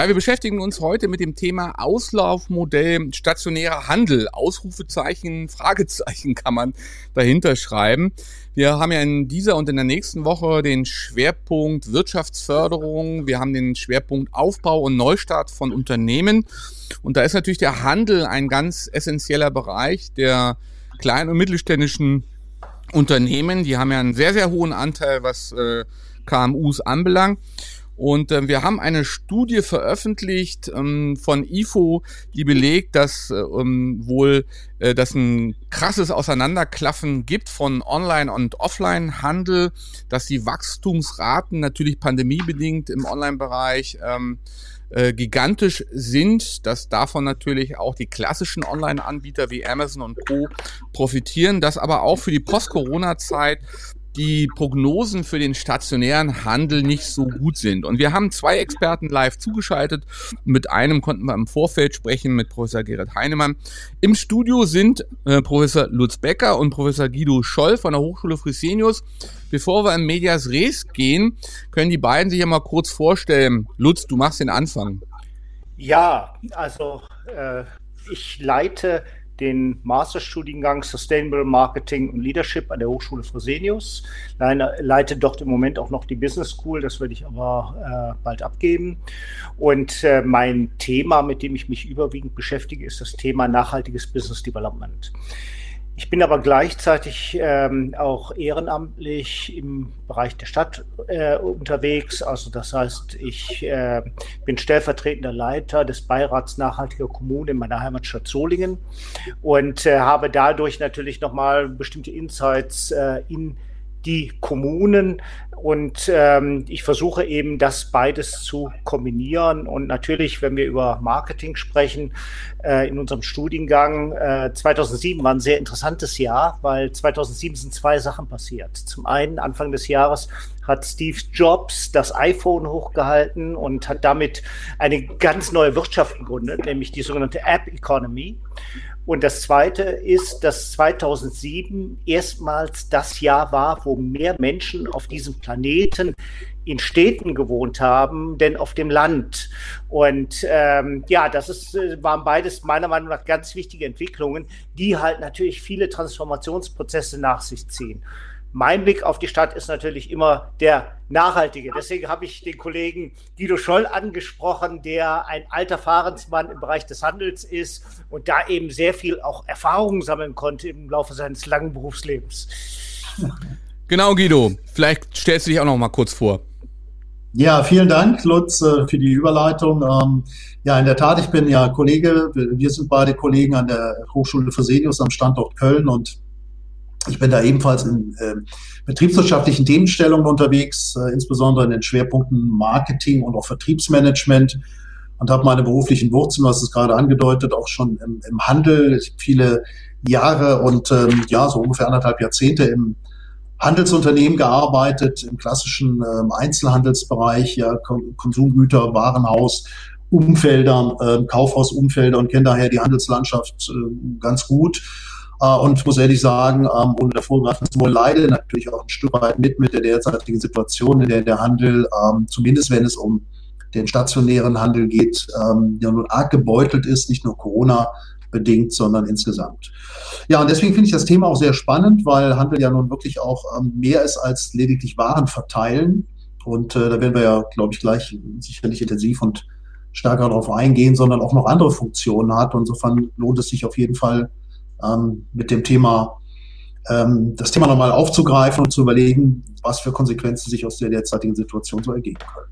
Ja, wir beschäftigen uns heute mit dem Thema Auslaufmodell stationärer Handel. Ausrufezeichen, Fragezeichen kann man dahinter schreiben. Wir haben ja in dieser und in der nächsten Woche den Schwerpunkt Wirtschaftsförderung. Wir haben den Schwerpunkt Aufbau und Neustart von Unternehmen. Und da ist natürlich der Handel ein ganz essentieller Bereich der kleinen und mittelständischen Unternehmen. Die haben ja einen sehr, sehr hohen Anteil, was äh, KMUs anbelangt. Und äh, wir haben eine Studie veröffentlicht ähm, von IFO, die belegt, dass äh, ähm, wohl äh, dass ein krasses Auseinanderklaffen gibt von Online- und Offline-Handel, dass die Wachstumsraten natürlich pandemiebedingt im Online-Bereich ähm, äh, gigantisch sind, dass davon natürlich auch die klassischen Online-Anbieter wie Amazon und Co. profitieren, dass aber auch für die Post-Corona-Zeit die Prognosen für den stationären Handel nicht so gut sind. Und wir haben zwei Experten live zugeschaltet. Mit einem konnten wir im Vorfeld sprechen, mit Professor Gerrit Heinemann. Im Studio sind äh, Professor Lutz Becker und Professor Guido Scholl von der Hochschule Fresenius. Bevor wir in Medias Res gehen, können die beiden sich ja mal kurz vorstellen. Lutz, du machst den Anfang. Ja, also äh, ich leite den Masterstudiengang Sustainable Marketing und Leadership an der Hochschule Fresenius. Leite dort im Moment auch noch die Business School, das werde ich aber äh, bald abgeben. Und äh, mein Thema, mit dem ich mich überwiegend beschäftige, ist das Thema nachhaltiges Business Development. Ich bin aber gleichzeitig ähm, auch ehrenamtlich im Bereich der Stadt äh, unterwegs. Also das heißt, ich äh, bin stellvertretender Leiter des Beirats Nachhaltiger Kommunen in meiner Heimatstadt Solingen und äh, habe dadurch natürlich nochmal bestimmte Insights äh, in Kommunen und ähm, ich versuche eben das beides zu kombinieren. Und natürlich, wenn wir über Marketing sprechen, äh, in unserem Studiengang, äh, 2007 war ein sehr interessantes Jahr, weil 2007 sind zwei Sachen passiert. Zum einen, Anfang des Jahres hat Steve Jobs das iPhone hochgehalten und hat damit eine ganz neue Wirtschaft gegründet, nämlich die sogenannte App Economy. Und das Zweite ist, dass 2007 erstmals das Jahr war, wo mehr Menschen auf diesem Planeten in Städten gewohnt haben, denn auf dem Land. Und ähm, ja, das ist, äh, waren beides meiner Meinung nach ganz wichtige Entwicklungen, die halt natürlich viele Transformationsprozesse nach sich ziehen. Mein Blick auf die Stadt ist natürlich immer der nachhaltige. Deswegen habe ich den Kollegen Guido Scholl angesprochen, der ein alter Fahrensmann im Bereich des Handels ist und da eben sehr viel auch Erfahrung sammeln konnte im Laufe seines langen Berufslebens. Genau, Guido. Vielleicht stellst du dich auch noch mal kurz vor. Ja, vielen Dank, Lutz, äh, für die Überleitung. Ähm, ja, in der Tat, ich bin ja Kollege, wir sind beide Kollegen an der Hochschule Fresenius am Standort Köln und ich bin da ebenfalls in äh, betriebswirtschaftlichen Themenstellungen unterwegs, äh, insbesondere in den Schwerpunkten Marketing und auch Vertriebsmanagement und habe meine beruflichen Wurzeln, was es gerade angedeutet, auch schon im, im Handel, viele Jahre und ähm, ja, so ungefähr anderthalb Jahrzehnte im Handelsunternehmen gearbeitet, im klassischen ähm, Einzelhandelsbereich, ja, Konsumgüter, Warenhaus, Umfelder, äh, Kaufhausumfelder und kenne daher die Handelslandschaft äh, ganz gut und muss ehrlich sagen, ähm, ohne davor greifen zu wollen, leide natürlich auch ein Stück weit mit mit der derzeitigen Situation, in der der Handel, ähm, zumindest wenn es um den stationären Handel geht, ähm, ja nun arg gebeutelt ist, nicht nur Corona bedingt, sondern insgesamt. Ja, und deswegen finde ich das Thema auch sehr spannend, weil Handel ja nun wirklich auch ähm, mehr ist als lediglich Waren verteilen. Und äh, da werden wir ja, glaube ich, gleich sicherlich intensiv und stärker darauf eingehen, sondern auch noch andere Funktionen hat. Und insofern lohnt es sich auf jeden Fall, ähm, mit dem Thema ähm, das Thema nochmal aufzugreifen und zu überlegen, was für Konsequenzen sich aus der derzeitigen Situation so ergeben können.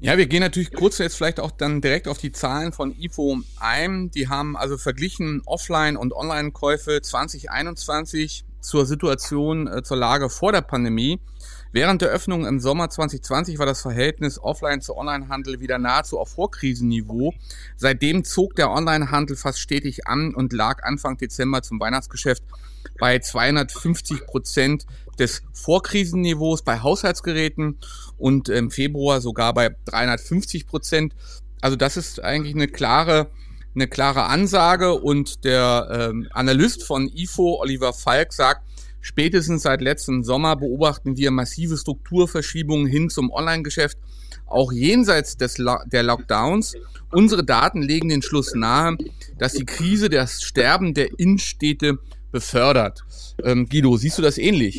Ja, wir gehen natürlich kurz jetzt vielleicht auch dann direkt auf die Zahlen von IFO ein. Die haben also verglichen Offline- und Online-Käufe 2021 zur Situation, äh, zur Lage vor der Pandemie. Während der Öffnung im Sommer 2020 war das Verhältnis Offline zu Onlinehandel wieder nahezu auf Vorkrisenniveau. Seitdem zog der Onlinehandel fast stetig an und lag Anfang Dezember zum Weihnachtsgeschäft bei 250 Prozent des Vorkrisenniveaus bei Haushaltsgeräten und im Februar sogar bei 350 Prozent. Also das ist eigentlich eine klare eine klare Ansage und der ähm, Analyst von IFO, Oliver Falk, sagt, Spätestens seit letztem Sommer beobachten wir massive Strukturverschiebungen hin zum Online-Geschäft, auch jenseits des Lo der Lockdowns. Unsere Daten legen den Schluss nahe, dass die Krise das Sterben der Innenstädte befördert. Ähm, Guido, siehst du das ähnlich?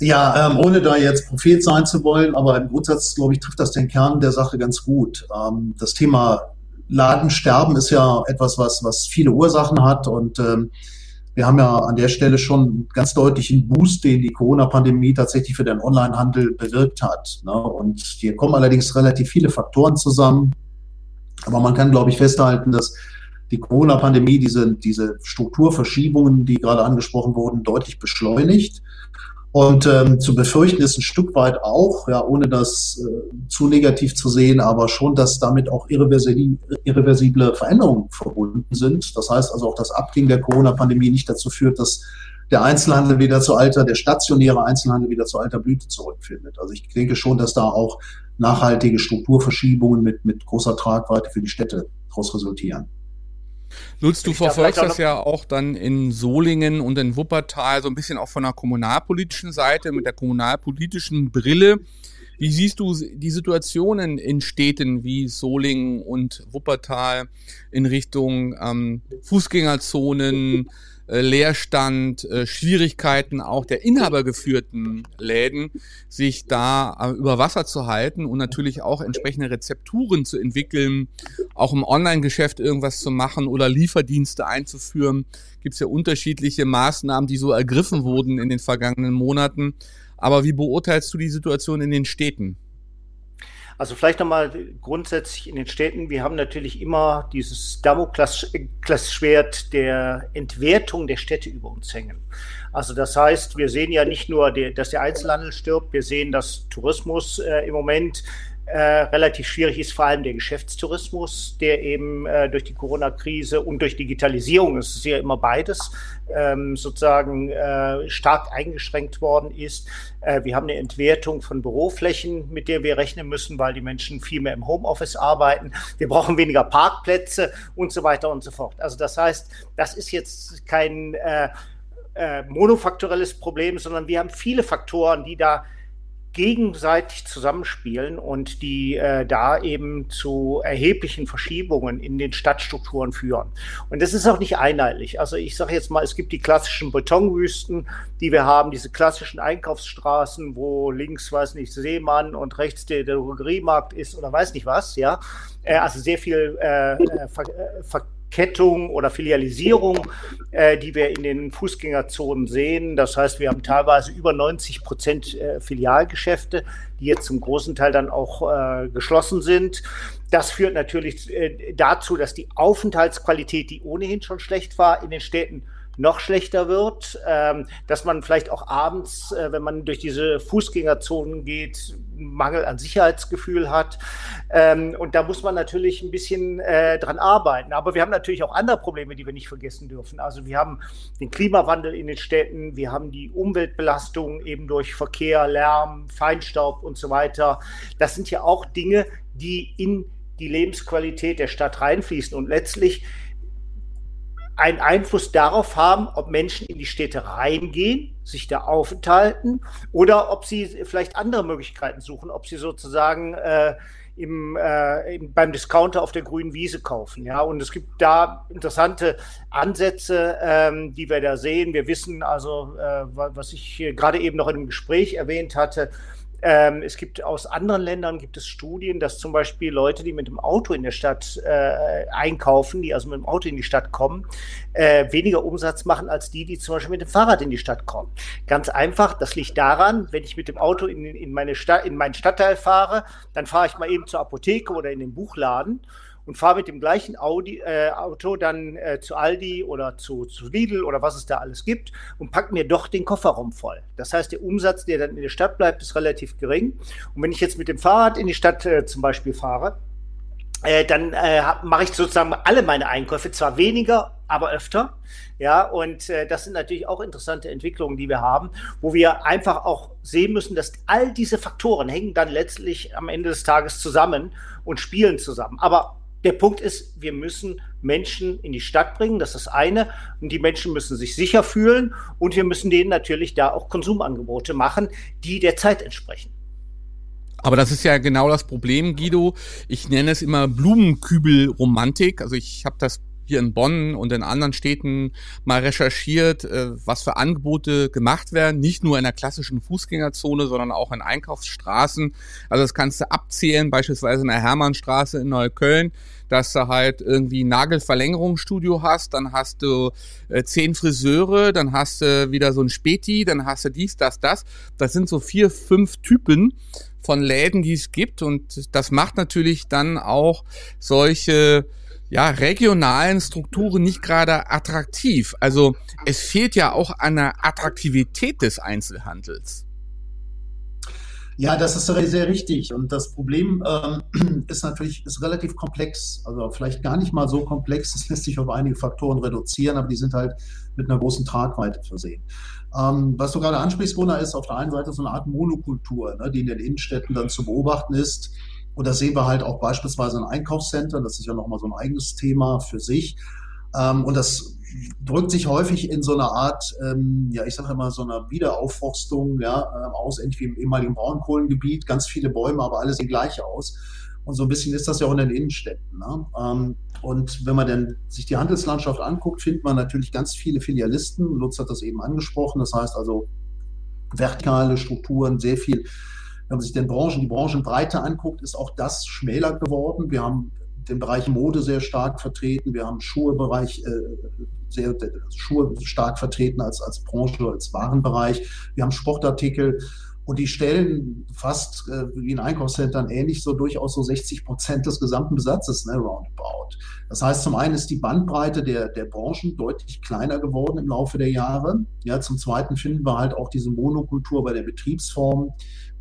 Ja, ähm, ohne da jetzt Prophet sein zu wollen, aber im Grundsatz, glaube ich, trifft das den Kern der Sache ganz gut. Ähm, das Thema Ladensterben ist ja etwas, was, was viele Ursachen hat und ähm, wir haben ja an der Stelle schon ganz deutlichen Boost, den die Corona-Pandemie tatsächlich für den Onlinehandel bewirkt hat. Ne? Und hier kommen allerdings relativ viele Faktoren zusammen. Aber man kann, glaube ich, festhalten, dass die Corona-Pandemie diese, diese Strukturverschiebungen, die gerade angesprochen wurden, deutlich beschleunigt. Und ähm, zu befürchten ist ein Stück weit auch, ja, ohne das äh, zu negativ zu sehen, aber schon, dass damit auch irreversible, Veränderungen verbunden sind. Das heißt also auch, das Abklingen der Corona-Pandemie nicht dazu führt, dass der Einzelhandel wieder zu alter, der stationäre Einzelhandel wieder zu alter Blüte zurückfindet. Also ich denke schon, dass da auch nachhaltige Strukturverschiebungen mit, mit großer Tragweite für die Städte daraus resultieren. Lutz, du verfolgst das ja auch dann in Solingen und in Wuppertal so ein bisschen auch von der kommunalpolitischen Seite, mit der kommunalpolitischen Brille. Wie siehst du die Situationen in Städten wie Solingen und Wuppertal in Richtung ähm, Fußgängerzonen, Leerstand, äh, Schwierigkeiten auch der inhabergeführten Läden, sich da äh, über Wasser zu halten und natürlich auch entsprechende Rezepturen zu entwickeln, auch im Online-Geschäft irgendwas zu machen oder Lieferdienste einzuführen. Gibt es ja unterschiedliche Maßnahmen, die so ergriffen wurden in den vergangenen Monaten. Aber wie beurteilst du die Situation in den Städten? Also vielleicht nochmal grundsätzlich in den Städten, wir haben natürlich immer dieses Damoklesschwert der Entwertung der Städte über uns hängen. Also das heißt, wir sehen ja nicht nur, dass der Einzelhandel stirbt, wir sehen, dass Tourismus äh, im Moment äh, relativ schwierig ist, vor allem der Geschäftstourismus, der eben äh, durch die Corona-Krise und durch Digitalisierung, es ist ja immer beides, ähm, sozusagen äh, stark eingeschränkt worden ist. Äh, wir haben eine Entwertung von Büroflächen, mit der wir rechnen müssen, weil die Menschen viel mehr im Homeoffice arbeiten. Wir brauchen weniger Parkplätze und so weiter und so fort. Also das heißt, das ist jetzt kein äh, äh, monofaktorelles Problem, sondern wir haben viele Faktoren, die da gegenseitig zusammenspielen und die äh, da eben zu erheblichen Verschiebungen in den Stadtstrukturen führen. Und das ist auch nicht einheitlich. Also ich sage jetzt mal, es gibt die klassischen Betonwüsten, die wir haben, diese klassischen Einkaufsstraßen, wo links, weiß nicht, Seemann und rechts der, Drogeriemarkt ist oder weiß nicht was, ja. Äh, also sehr viel äh, äh Ver äh, Ver Verkettung oder Filialisierung, äh, die wir in den Fußgängerzonen sehen. Das heißt, wir haben teilweise über 90 Prozent äh, Filialgeschäfte, die jetzt zum großen Teil dann auch äh, geschlossen sind. Das führt natürlich äh, dazu, dass die Aufenthaltsqualität, die ohnehin schon schlecht war, in den Städten noch schlechter wird, ähm, dass man vielleicht auch abends, äh, wenn man durch diese Fußgängerzonen geht, Mangel an Sicherheitsgefühl hat. Ähm, und da muss man natürlich ein bisschen äh, dran arbeiten. Aber wir haben natürlich auch andere Probleme, die wir nicht vergessen dürfen. Also wir haben den Klimawandel in den Städten, wir haben die Umweltbelastung eben durch Verkehr, Lärm, Feinstaub und so weiter. Das sind ja auch Dinge, die in die Lebensqualität der Stadt reinfließen. Und letztlich einen Einfluss darauf haben, ob Menschen in die Städte reingehen, sich da aufenthalten oder ob sie vielleicht andere Möglichkeiten suchen, ob sie sozusagen äh, im, äh, im, beim Discounter auf der grünen Wiese kaufen. Ja, und es gibt da interessante Ansätze, ähm, die wir da sehen. Wir wissen also, äh, was ich gerade eben noch in einem Gespräch erwähnt hatte, Ähm, es gibt aus anderen Ländern gibt es Studien, dass zum Beispiel Leute, die mit dem Auto in der Stadt äh, einkaufen, die also mit dem Auto in die Stadt kommen, äh, weniger Umsatz machen als die, die zum Beispiel mit dem Fahrrad in die Stadt kommen. Ganz einfach, das liegt daran, wenn ich mit dem Auto in, in, meine Stadt, in meinen Stadtteil fahre, dann fahre ich mal eben zur Apotheke oder in den Buchladen und fahre mit dem gleichen Audi, äh, Auto dann äh, zu Aldi oder zu, zu Lidl oder was es da alles gibt und packe mir doch den Kofferraum voll. Das heißt, der Umsatz, der dann in der Stadt bleibt, ist relativ gering. Und wenn ich jetzt mit dem Fahrrad in die Stadt äh, zum Beispiel fahre, äh, dann äh, mache ich sozusagen alle meine Einkäufe, zwar weniger, aber öfter. Ja, und äh, das sind natürlich auch interessante Entwicklungen, die wir haben, wo wir einfach auch sehen müssen, dass all diese Faktoren hängen dann letztlich am Ende des Tages zusammen und spielen zusammen. Aber der Punkt ist, wir müssen Menschen in die Stadt bringen, das ist das eine. Und die Menschen müssen sich sicher fühlen und wir müssen denen natürlich da auch Konsumangebote machen, die der Zeit entsprechen. Aber das ist ja genau das Problem, Guido. Ich nenne es immer Blumenkübelromantik. Also ich habe das hier in Bonn und in anderen Städten mal recherchiert, äh, was für Angebote gemacht werden, nicht nur in der klassischen Fußgängerzone, sondern auch in Einkaufsstraßen. Also das kannst du abzählen, beispielsweise in der Hermannstraße in Neukölln, dass du halt irgendwie Nagelverlängerungsstudio hast, dann hast du äh, zehn Friseure, dann hast du wieder so ein Späti, dann hast du dies, das, das. Das sind so vier, fünf Typen von Läden, die es gibt und das macht natürlich dann auch solche ja, regionalen Strukturen nicht gerade attraktiv. Also es fehlt ja auch an der Attraktivität des Einzelhandels. Ja, das ist sehr richtig. Und das Problem ähm, ist natürlich ist relativ komplex. Also vielleicht gar nicht mal so komplex. Es lässt sich auf einige Faktoren reduzieren, aber die sind halt mit einer großen Tragweite versehen. Ähm, was du gerade ansprichst, Gunnar, ist auf der einen Seite so eine Art Monokultur, ne, die in den Innenstädten dann zu beobachten ist. Und das sehen wir halt auch beispielsweise in Einkaufszentren. Das ist ja nochmal so ein eigenes Thema für sich. Ähm, und das drückt sich häufig in so einer Art, ähm, ja, ich sage immer so einer Wiederaufforstung, ja, äh, aus, irgendwie im ehemaligen Braunkohlengebiet, ganz viele Bäume, aber alle sehen gleich aus. Und so ein bisschen ist das ja auch in den Innenstädten. Ne? Ähm, und wenn man dann sich die Handelslandschaft anguckt, findet man natürlich ganz viele Filialisten. Lutz hat das eben angesprochen. Das heißt also vertikale Strukturen, sehr viel wenn man sich den Branchen, die Branchenbreite anguckt, ist auch das schmäler geworden. Wir haben den Bereich Mode sehr stark vertreten. Wir haben Schuhebereich äh, sehr Schuhe stark vertreten als, als Branche, als Warenbereich. Wir haben Sportartikel und die stellen fast äh, wie in Einkaufszentren ähnlich so durchaus so 60 Prozent des gesamten Besatzes, ne, roundabout. Das heißt, zum einen ist die Bandbreite der, der Branchen deutlich kleiner geworden im Laufe der Jahre. Ja, zum zweiten finden wir halt auch diese Monokultur bei der Betriebsform.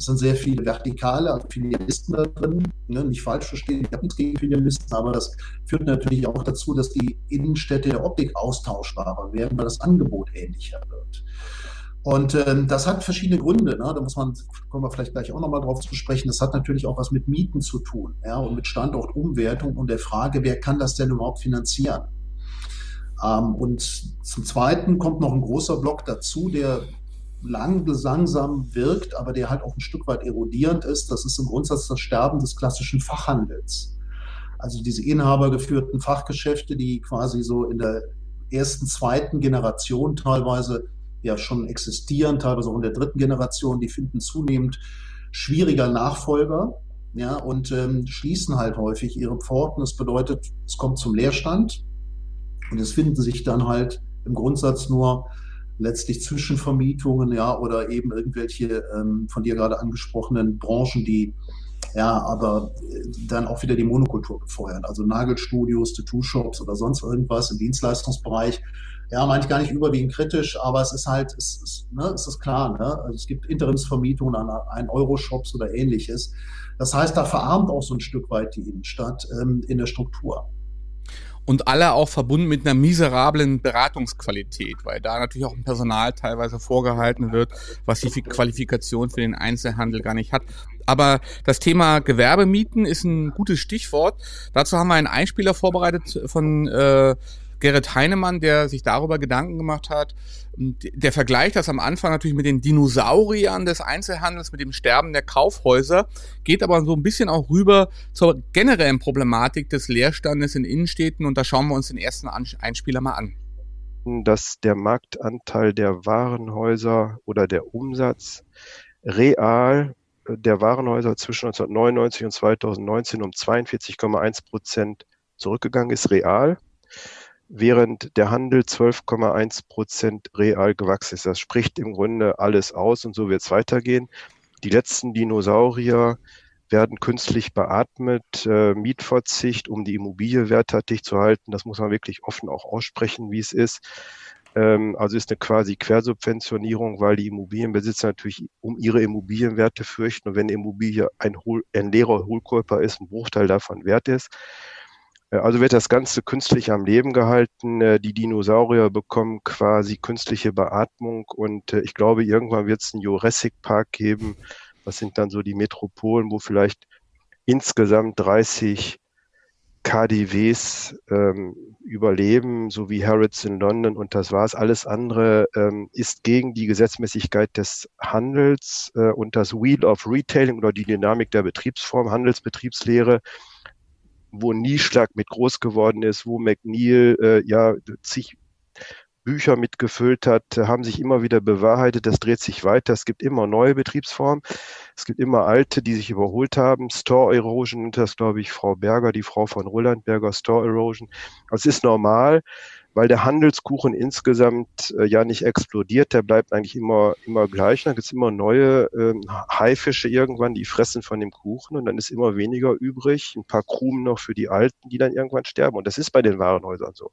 Es sind sehr viele vertikale Filialisten da drin. Ne, nicht falsch verstehen, ich habe nichts gegen Filialisten, aber das führt natürlich auch dazu, dass die Innenstädte der Optik austauschbarer werden, weil das Angebot ähnlicher wird. Und ähm, das hat verschiedene Gründe. Ne? Da muss man, kommen wir vielleicht gleich auch nochmal drauf zu sprechen. Das hat natürlich auch was mit Mieten zu tun ja? und mit Standortumwertung und der Frage, wer kann das denn überhaupt finanzieren? Ähm, und zum Zweiten kommt noch ein großer Block dazu, der lang, langsam wirkt, aber der halt auch ein Stück weit erodierend ist. Das ist im Grundsatz das Sterben des klassischen Fachhandels. Also diese inhabergeführten Fachgeschäfte, die quasi so in der ersten, zweiten Generation teilweise ja schon existieren, teilweise auch in der dritten Generation, die finden zunehmend schwieriger Nachfolger ja, und ähm, schließen halt häufig ihre Pforten. Das bedeutet, es kommt zum Leerstand und es finden sich dann halt im Grundsatz nur letztlich Zwischenvermietungen, ja, oder eben irgendwelche ähm, von dir gerade angesprochenen Branchen, die ja, aber äh, dann auch wieder die Monokultur befeuern. Also Nagelstudios, Tattoo-Shops oder sonst irgendwas im Dienstleistungsbereich. Ja, meine ich gar nicht überwiegend kritisch, aber es ist halt, es ist, ne, es ist klar, ne? Also es gibt Interimsvermietungen an ein Euro-Shops oder ähnliches. Das heißt, da verarmt auch so ein Stück weit die Innenstadt ähm, in der Struktur und alle auch verbunden mit einer miserablen Beratungsqualität, weil da natürlich auch ein Personal teilweise vorgehalten wird, was die Qualifikation für den Einzelhandel gar nicht hat. Aber das Thema Gewerbemieten ist ein gutes Stichwort. Dazu haben wir einen Einspieler vorbereitet von äh, Gerrit Heinemann, der sich darüber Gedanken gemacht hat. Der vergleicht das am Anfang natürlich mit den Dinosauriern des Einzelhandels, mit dem Sterben der Kaufhäuser, geht aber so ein bisschen auch rüber zur generellen Problematik des Leerstandes in Innenstädten und da schauen wir uns den ersten Einspieler mal an. Dass der Marktanteil der Warenhäuser oder der Umsatz real der Warenhäuser zwischen 1999 und 2019 um 42,1 Prozent zurückgegangen ist, real, während der Handel 12,1 Prozent real gewachsen ist. Das spricht im Grunde alles aus und so wird es weitergehen. Die letzten Dinosaurier werden künstlich beatmet, äh, Mietverzicht, um die Immobilie werthaltig zu halten. Das muss man wirklich offen auch aussprechen, wie es ist. Ähm, also ist eine quasi Quersubventionierung, weil die Immobilienbesitzer natürlich um ihre Immobilienwerte fürchten. Und wenn eine Immobilie ein, ein leerer Hohlkörper ist, ein Bruchteil davon wert ist. Äh, also wird das Ganze künstlich am Leben gehalten. Äh, die Dinosaurier bekommen quasi künstliche Beatmung und äh, ich glaube, irgendwann wird es einen Jurassic Park geben, was sind dann so die Metropolen, wo vielleicht insgesamt 30 KDWs ähm, überleben, so wie Harrods in London und das war's. Alles andere ähm, ist gegen die Gesetzmäßigkeit des Handels äh, und das Wheel of Retailing oder die Dynamik der Betriebsform, Handelsbetriebslehre, wo Nieschlag mit groß geworden ist, wo McNeil äh, ja zig Bücher mitgefüllt hat, haben sich immer wieder bewahrheitet. Das dreht sich weiter. Es gibt immer neue Betriebsformen. Es gibt immer alte, die sich überholt haben. Store Erosion das, glaube ich, Frau Berger, die Frau von Roland Berger, Store Erosion. Also es ist normal, weil der Handelskuchen insgesamt äh, ja nicht explodiert. Der bleibt eigentlich immer, immer gleich. Dann gibt es immer neue ähm, Haifische irgendwann, die fressen von dem Kuchen und dann ist immer weniger übrig. Ein paar Krumen noch für die Alten, die dann irgendwann sterben. Und das ist bei den Warenhäusern so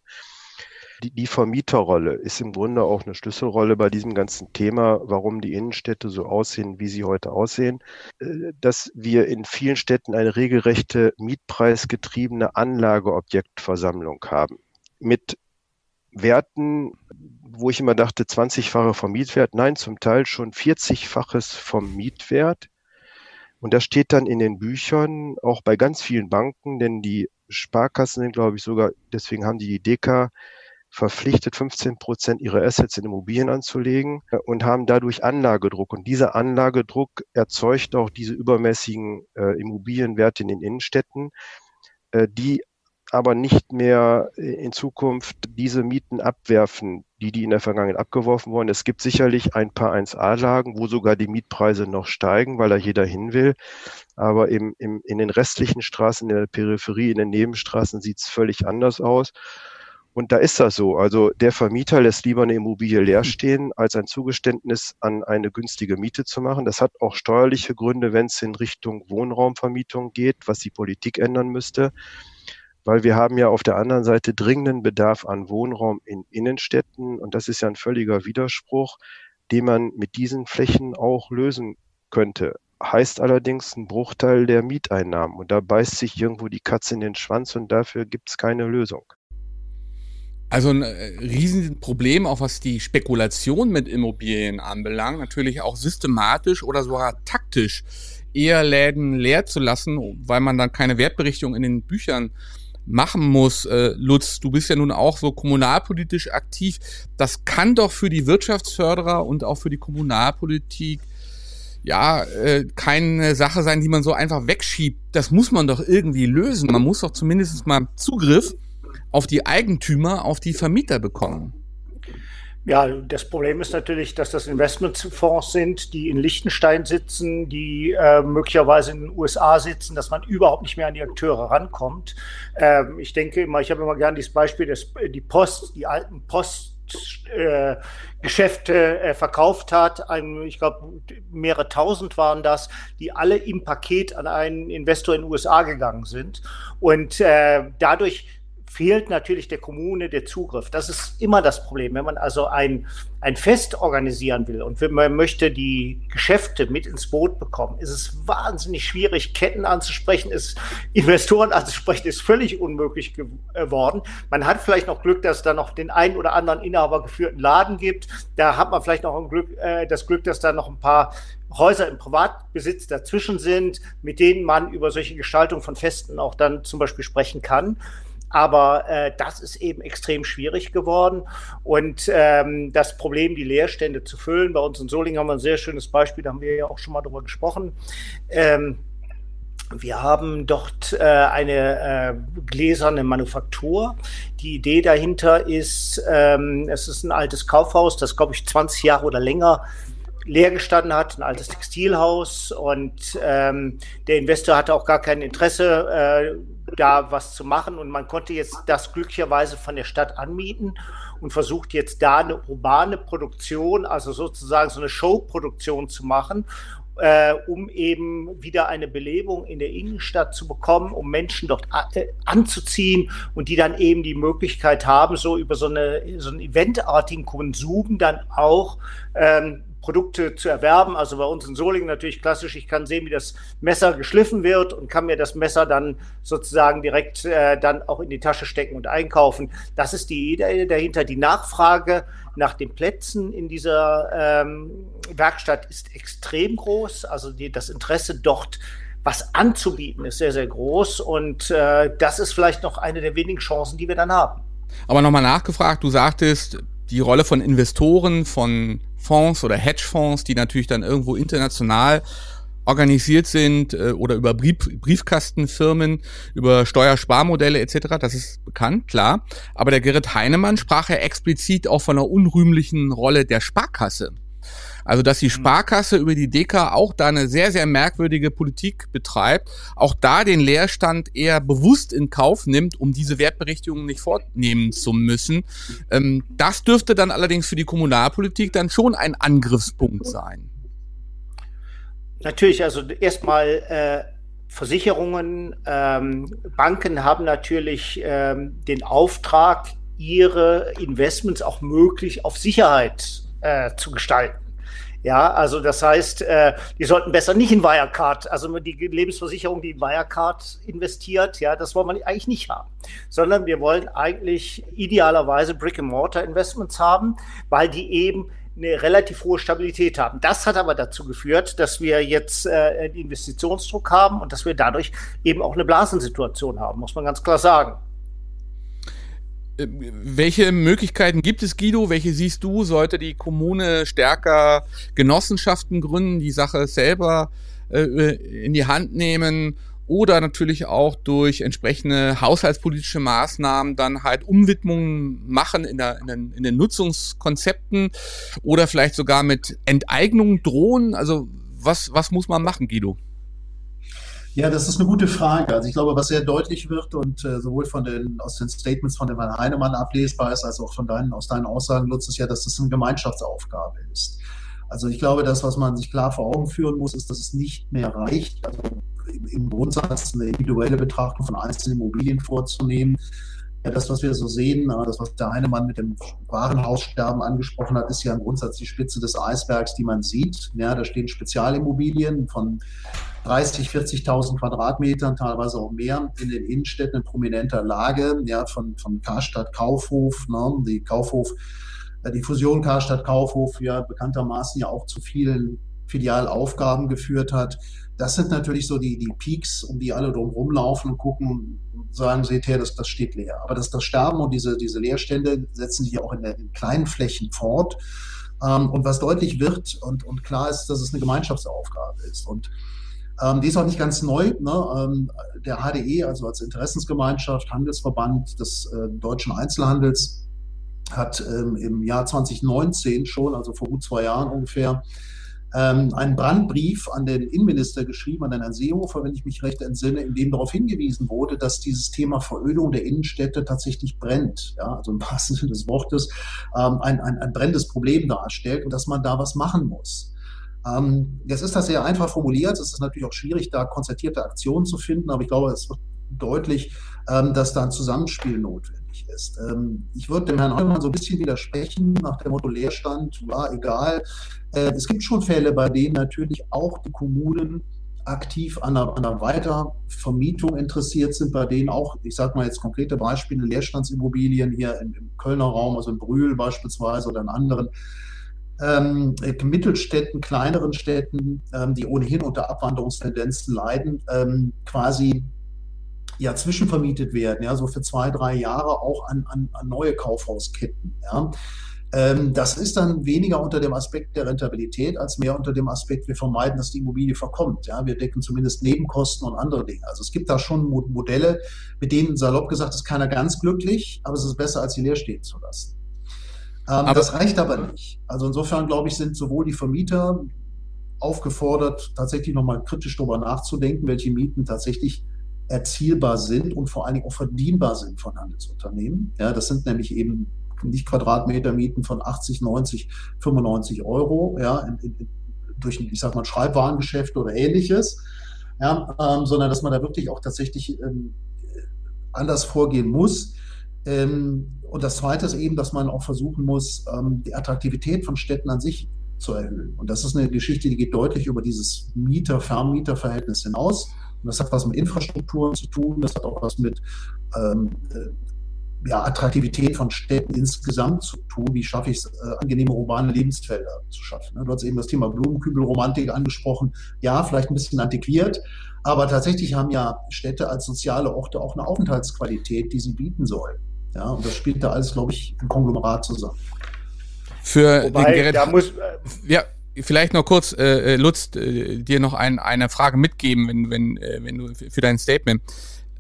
die, die Vermieterrolle ist im Grunde auch eine Schlüsselrolle bei diesem ganzen Thema, warum die Innenstädte so aussehen, wie sie heute aussehen. Äh, dass wir in vielen Städten eine regelrechte mietpreisgetriebene Anlageobjektversammlung haben. Mit Werten, wo ich immer dachte, 20-fache vom Mietwert. Nein, zum Teil schon 40-faches vom Mietwert. Und das steht dann in den Büchern, auch bei ganz vielen Banken, denn die Sparkassen sind, glaube ich, sogar, deswegen haben die die Deka verpflichtet, 15 Prozent ihrer Assets in Immobilien anzulegen äh, und haben dadurch Anlagedruck. Und dieser Anlagedruck erzeugt auch diese übermäßigen äh, Immobilienwerte in den Innenstädten, äh, die aber nicht mehr äh, in Zukunft diese Mieten abwerfen, die die in der Vergangenheit abgeworfen wurden. Es gibt sicherlich ein paar 1A-Lagen, wo sogar die Mietpreise noch steigen, weil da jeder hin will. Aber im, im, in den restlichen Straßen, in der Peripherie, in den Nebenstraßen sieht es völlig anders aus. Und da ist das so. Also der Vermieter lässt lieber eine Immobilie leer stehen, als ein Zugeständnis an eine günstige Miete zu machen. Das hat auch steuerliche Gründe, wenn es in Richtung Wohnraumvermietung geht, was die Politik ändern müsste. Weil wir haben ja auf der anderen Seite dringenden Bedarf an Wohnraum in Innenstädten. Und das ist ja ein völliger Widerspruch, den man mit diesen Flächen auch lösen könnte heißt allerdings ein Bruchteil der Mieteinnahmen. Und da beißt sich irgendwo die Katze in den Schwanz und dafür gibt es keine Lösung. Also ein äh, Riesenproblem, auch was die Spekulation mit Immobilien anbelangt, natürlich auch systematisch oder sogar taktisch eher Läden leer zu lassen, weil man dann keine Wertberichtigung in den Büchern machen muss. Äh, Lutz, du bist ja nun auch so kommunalpolitisch aktiv. Das kann doch für die Wirtschaftsförderer und auch für die Kommunalpolitik ja äh, keine Sache sein, die man so einfach wegschiebt. Das muss man doch irgendwie lösen. Man muss doch zumindest mal Zugriff auf die Eigentümer, auf die Vermieter bekommen? Ja, das Problem ist natürlich, dass das Investmentfonds sind, die in Liechtenstein sitzen, die äh, möglicherweise in den USA sitzen, dass man überhaupt nicht mehr an die Akteure rankommt. Ähm, ich denke immer, ich habe immer gern dieses Beispiel, dass die Post, die alten Post äh, Geschäfte äh, verkauft hat. Ein, ich glaube, mehrere tausend waren das, die alle im Paket an einen Investor in den USA gegangen sind. Und äh, dadurch fehlt natürlich der Kommune der Zugriff. Das ist immer das Problem. Wenn man also ein, ein Fest organisieren will und wenn man möchte die Geschäfte mit ins Boot bekommen, ist es wahnsinnig schwierig, Ketten anzusprechen, ist Investoren anzusprechen, ist völlig unmöglich geworden. Man hat vielleicht noch Glück, dass da noch den einen oder anderen inhabergeführten Laden gibt. Da hat man vielleicht noch ein Glück, äh, das Glück, dass da noch ein paar Häuser im Privatbesitz dazwischen sind, mit denen man über solche Gestaltung von Festen auch dann zum Beispiel sprechen kann. Aber äh, das ist eben extrem schwierig geworden. Und ähm, das Problem, die Leerstände zu füllen, bei uns in Solingen haben wir ein sehr schönes Beispiel, da haben wir ja auch schon mal drüber gesprochen. Ähm, wir haben dort äh, eine äh, gläserne Manufaktur. Die Idee dahinter ist, ähm, es ist ein altes Kaufhaus, das, glaube ich, 20 Jahre oder länger leer gestanden hat, ein altes Textilhaus und ähm, der Investor hatte auch gar kein Interesse, äh, da was zu machen und man konnte jetzt das glücklicherweise von der Stadt anmieten und versucht jetzt da eine urbane Produktion, also sozusagen so eine Showproduktion zu machen äh, um eben wieder eine Belebung in der Innenstadt zu bekommen, um Menschen dort äh, anzuziehen und die dann eben die Möglichkeit haben, so über so, eine, so einen eventartigen Konsum dann auch ähm, Produkte zu erwerben. Also bei uns in Solingen natürlich klassisch, ich kann sehen, wie das Messer geschliffen wird und kann mir das Messer dann sozusagen direkt äh, dann auch in die Tasche stecken und einkaufen. Das ist die Idee dahinter. Die Nachfrage nach den Plätzen in dieser ähm, Werkstatt ist extrem groß. Also die, das Interesse dort was anzubieten, ist sehr, sehr groß. Und äh, das ist vielleicht noch eine der wenigen Chancen, die wir dann haben. Aber nochmal nachgefragt, du sagtest, die Rolle von Investoren, von Fonds oder Hedgefonds, die natürlich dann irgendwo international organisiert sind äh, oder über Brief, Briefkastenfirmen, über Steuersparmodelle etc. Das ist bekannt, klar. Aber der Gerrit Heinemann sprach ja explizit auch von einer unrühmlichen Rolle der Sparkasse. Also, dass die mhm. Sparkasse über die DK auch da eine sehr, sehr merkwürdige Politik betreibt, auch da den Leerstand eher bewusst in Kauf nimmt, um diese Wertberichtigung nicht vornehmen zu müssen. Ähm, das dürfte dann allerdings für die Kommunalpolitik dann schon ein Angriffspunkt sein. Natürlich, also erstmal äh, Versicherungen, ähm, Banken haben natürlich ähm, den Auftrag, ihre Investments auch möglich auf Sicherheit äh, zu gestalten. Ja, also das heißt, äh, die sollten besser nicht in Wirecard, also die Lebensversicherung, die in Wirecard investiert, ja, das wollen wir eigentlich nicht haben, sondern wir wollen eigentlich idealerweise Brick-and-Mortar-Investments haben, weil die eben eine relativ hohe Stabilität haben. Das hat aber dazu geführt, dass wir jetzt äh, einen Investitionsdruck haben und dass wir dadurch eben auch eine Blasensituation haben, muss man ganz klar sagen. Äh, welche Möglichkeiten gibt es, Guido? Welche siehst du? Sollte die Kommune stärker Genossenschaften gründen, die Sache selber äh, in die Hand nehmen oder natürlich auch durch entsprechende haushaltspolitische Maßnahmen dann halt Umwidmungen machen in, der, in, den, in den Nutzungskonzepten oder vielleicht sogar mit Enteignung drohen? Also was, was muss man machen, Guido? Ja, das ist eine gute Frage. Also ich glaube, was sehr deutlich wird und äh, sowohl von den, aus den Statements von dem Herrn Heinemann ablesbar ist, als auch von deinen, aus deinen Aussagen, Lutz, ist ja, dass das eine Gemeinschaftsaufgabe ist. Also ich glaube, das, was man sich klar vor Augen führen muss, ist, dass es nicht mehr reicht, also im Grundsatz eine individuelle Betrachtung von einzelnen Immobilien vorzunehmen. Ja, das, was wir so sehen, äh, das, was der Heinemann mit dem Warenhaussterben angesprochen hat, ist ja im Grundsatz die Spitze des Eisbergs, die man sieht. Ja, da stehen Spezialimmobilien von 30, 40.000 Quadratmetern, teilweise auch mehr, in den Innenstädten in prominenter Lage, ja, von, von Karstadt Kaufhof, ne, die Kaufhof, äh, die Fusion Karstadt Kaufhof, ja, bekanntermaßen ja auch zu vielen Filialaufgaben geführt hat. Das sind natürlich so die, die Peaks, um die alle drum rumlaufen und gucken und sagen, seht her, das, das steht leer. Aber das, das Sterben und diese, diese Leerstände setzen sich auch in, der, in kleinen Flächen fort. Ähm, und was deutlich wird und, und klar ist, dass es eine Gemeinschaftsaufgabe ist. Und ähm, die ist auch nicht ganz neu. Ne? Ähm, der HDE, also als Interessensgemeinschaft, Handelsverband des äh, deutschen Einzelhandels, hat ähm, im Jahr 2019 schon, also vor gut zwei Jahren ungefähr, ähm, einen Brandbrief an den Innenminister geschrieben, an den Herrn Seehofer, wenn ich mich recht entsinne, in dem darauf hingewiesen wurde, dass dieses Thema Verödung der Innenstädte tatsächlich brennt, ja, also im wahrsten Sinne des Wortes ähm, ein, ein, ein brennendes Problem darstellt und dass man da was machen muss. Ähm, jetzt ist das sehr einfach formuliert. Es ist natürlich auch schwierig, da konzertierte Aktionen zu finden, aber ich glaube, es wird deutlich, ähm, dass da ein Zusammenspiel notwendig ist. Ähm, ich würde dem Herrn Neumann so ein bisschen widersprechen nach dem Motto Leerstand, war egal. Äh, es gibt schon Fälle, bei denen natürlich auch die Kommunen aktiv an einer, einer Weitervermietung interessiert sind, bei denen auch, ich sage mal jetzt konkrete Beispiele, Leerstandsimmobilien hier im, im Kölner Raum, also in Brühl beispielsweise oder in anderen ähm, Mittelstädten, kleineren Städten, ähm, die ohnehin unter Abwanderungstendenzen leiden, ähm, quasi ja zwischenvermietet werden, ja, so für zwei, drei Jahre auch an, an, an neue Kaufhausketten. Ja. Ähm, das ist dann weniger unter dem Aspekt der Rentabilität als mehr unter dem Aspekt, wir vermeiden, dass die Immobilie verkommt. Ja. Wir decken zumindest Nebenkosten und andere Dinge. Also es gibt da schon Modelle, mit denen salopp gesagt ist keiner ganz glücklich, aber es ist besser, als sie leer stehen zu lassen. Ähm, das reicht aber nicht. Also insofern, glaube ich, sind sowohl die Vermieter aufgefordert, tatsächlich nochmal kritisch darüber nachzudenken, welche Mieten tatsächlich erzielbar sind und vor allen Dingen auch verdienbar sind von Handelsunternehmen. Ja, das sind nämlich eben nicht Quadratmeter Mieten von 80, 90, 95 Euro, ja, in, in, durch, ich sag mal, Schreibwarengeschäft oder ähnliches, ja, ähm, sondern dass man da wirklich auch tatsächlich ähm, anders vorgehen muss. Ähm, und das Zweite ist eben, dass man auch versuchen muss, ähm, die Attraktivität von Städten an sich zu erhöhen. Und das ist eine Geschichte, die geht deutlich über dieses Mieter-Vermieter-Verhältnis hinaus. Und das hat was mit Infrastrukturen zu tun, das hat auch was mit ähm, äh, ja, Attraktivität von Städten insgesamt zu tun. Wie schaffe ich es, äh, angenehme urbane Lebensfelder zu schaffen? Ne? Du hast eben das Thema Blumenkübelromantik angesprochen. Ja, vielleicht ein bisschen antiquiert, aber tatsächlich haben ja Städte als soziale Orte auch eine Aufenthaltsqualität, die sie bieten sollen. Ja, und das spielt da alles, glaube ich, im Konglomerat zusammen. Für Wobei, den Gerrit, da muss, äh, ja, vielleicht noch kurz, äh, äh, Lutz, äh, dir noch ein, eine Frage mitgeben, wenn, wenn, äh, wenn du für dein Statement.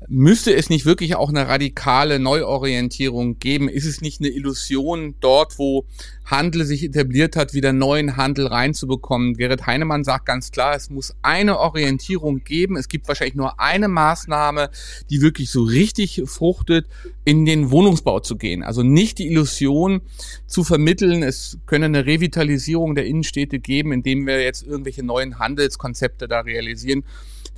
Müsste es nicht wirklich auch eine radikale Neuorientierung geben? Ist es nicht eine Illusion, dort, wo Handel sich etabliert hat, wieder neuen Handel reinzubekommen? Gerrit Heinemann sagt ganz klar, es muss eine Orientierung geben. Es gibt wahrscheinlich nur eine Maßnahme, die wirklich so richtig fruchtet, in den Wohnungsbau zu gehen. Also nicht die Illusion zu vermitteln, es könne eine Revitalisierung der Innenstädte geben, indem wir jetzt irgendwelche neuen Handelskonzepte da realisieren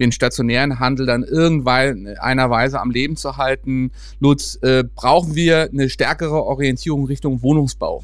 den stationären Handel dann irgendwann in einer Weise am Leben zu halten. Lutz, äh, brauchen wir eine stärkere Orientierung Richtung Wohnungsbau?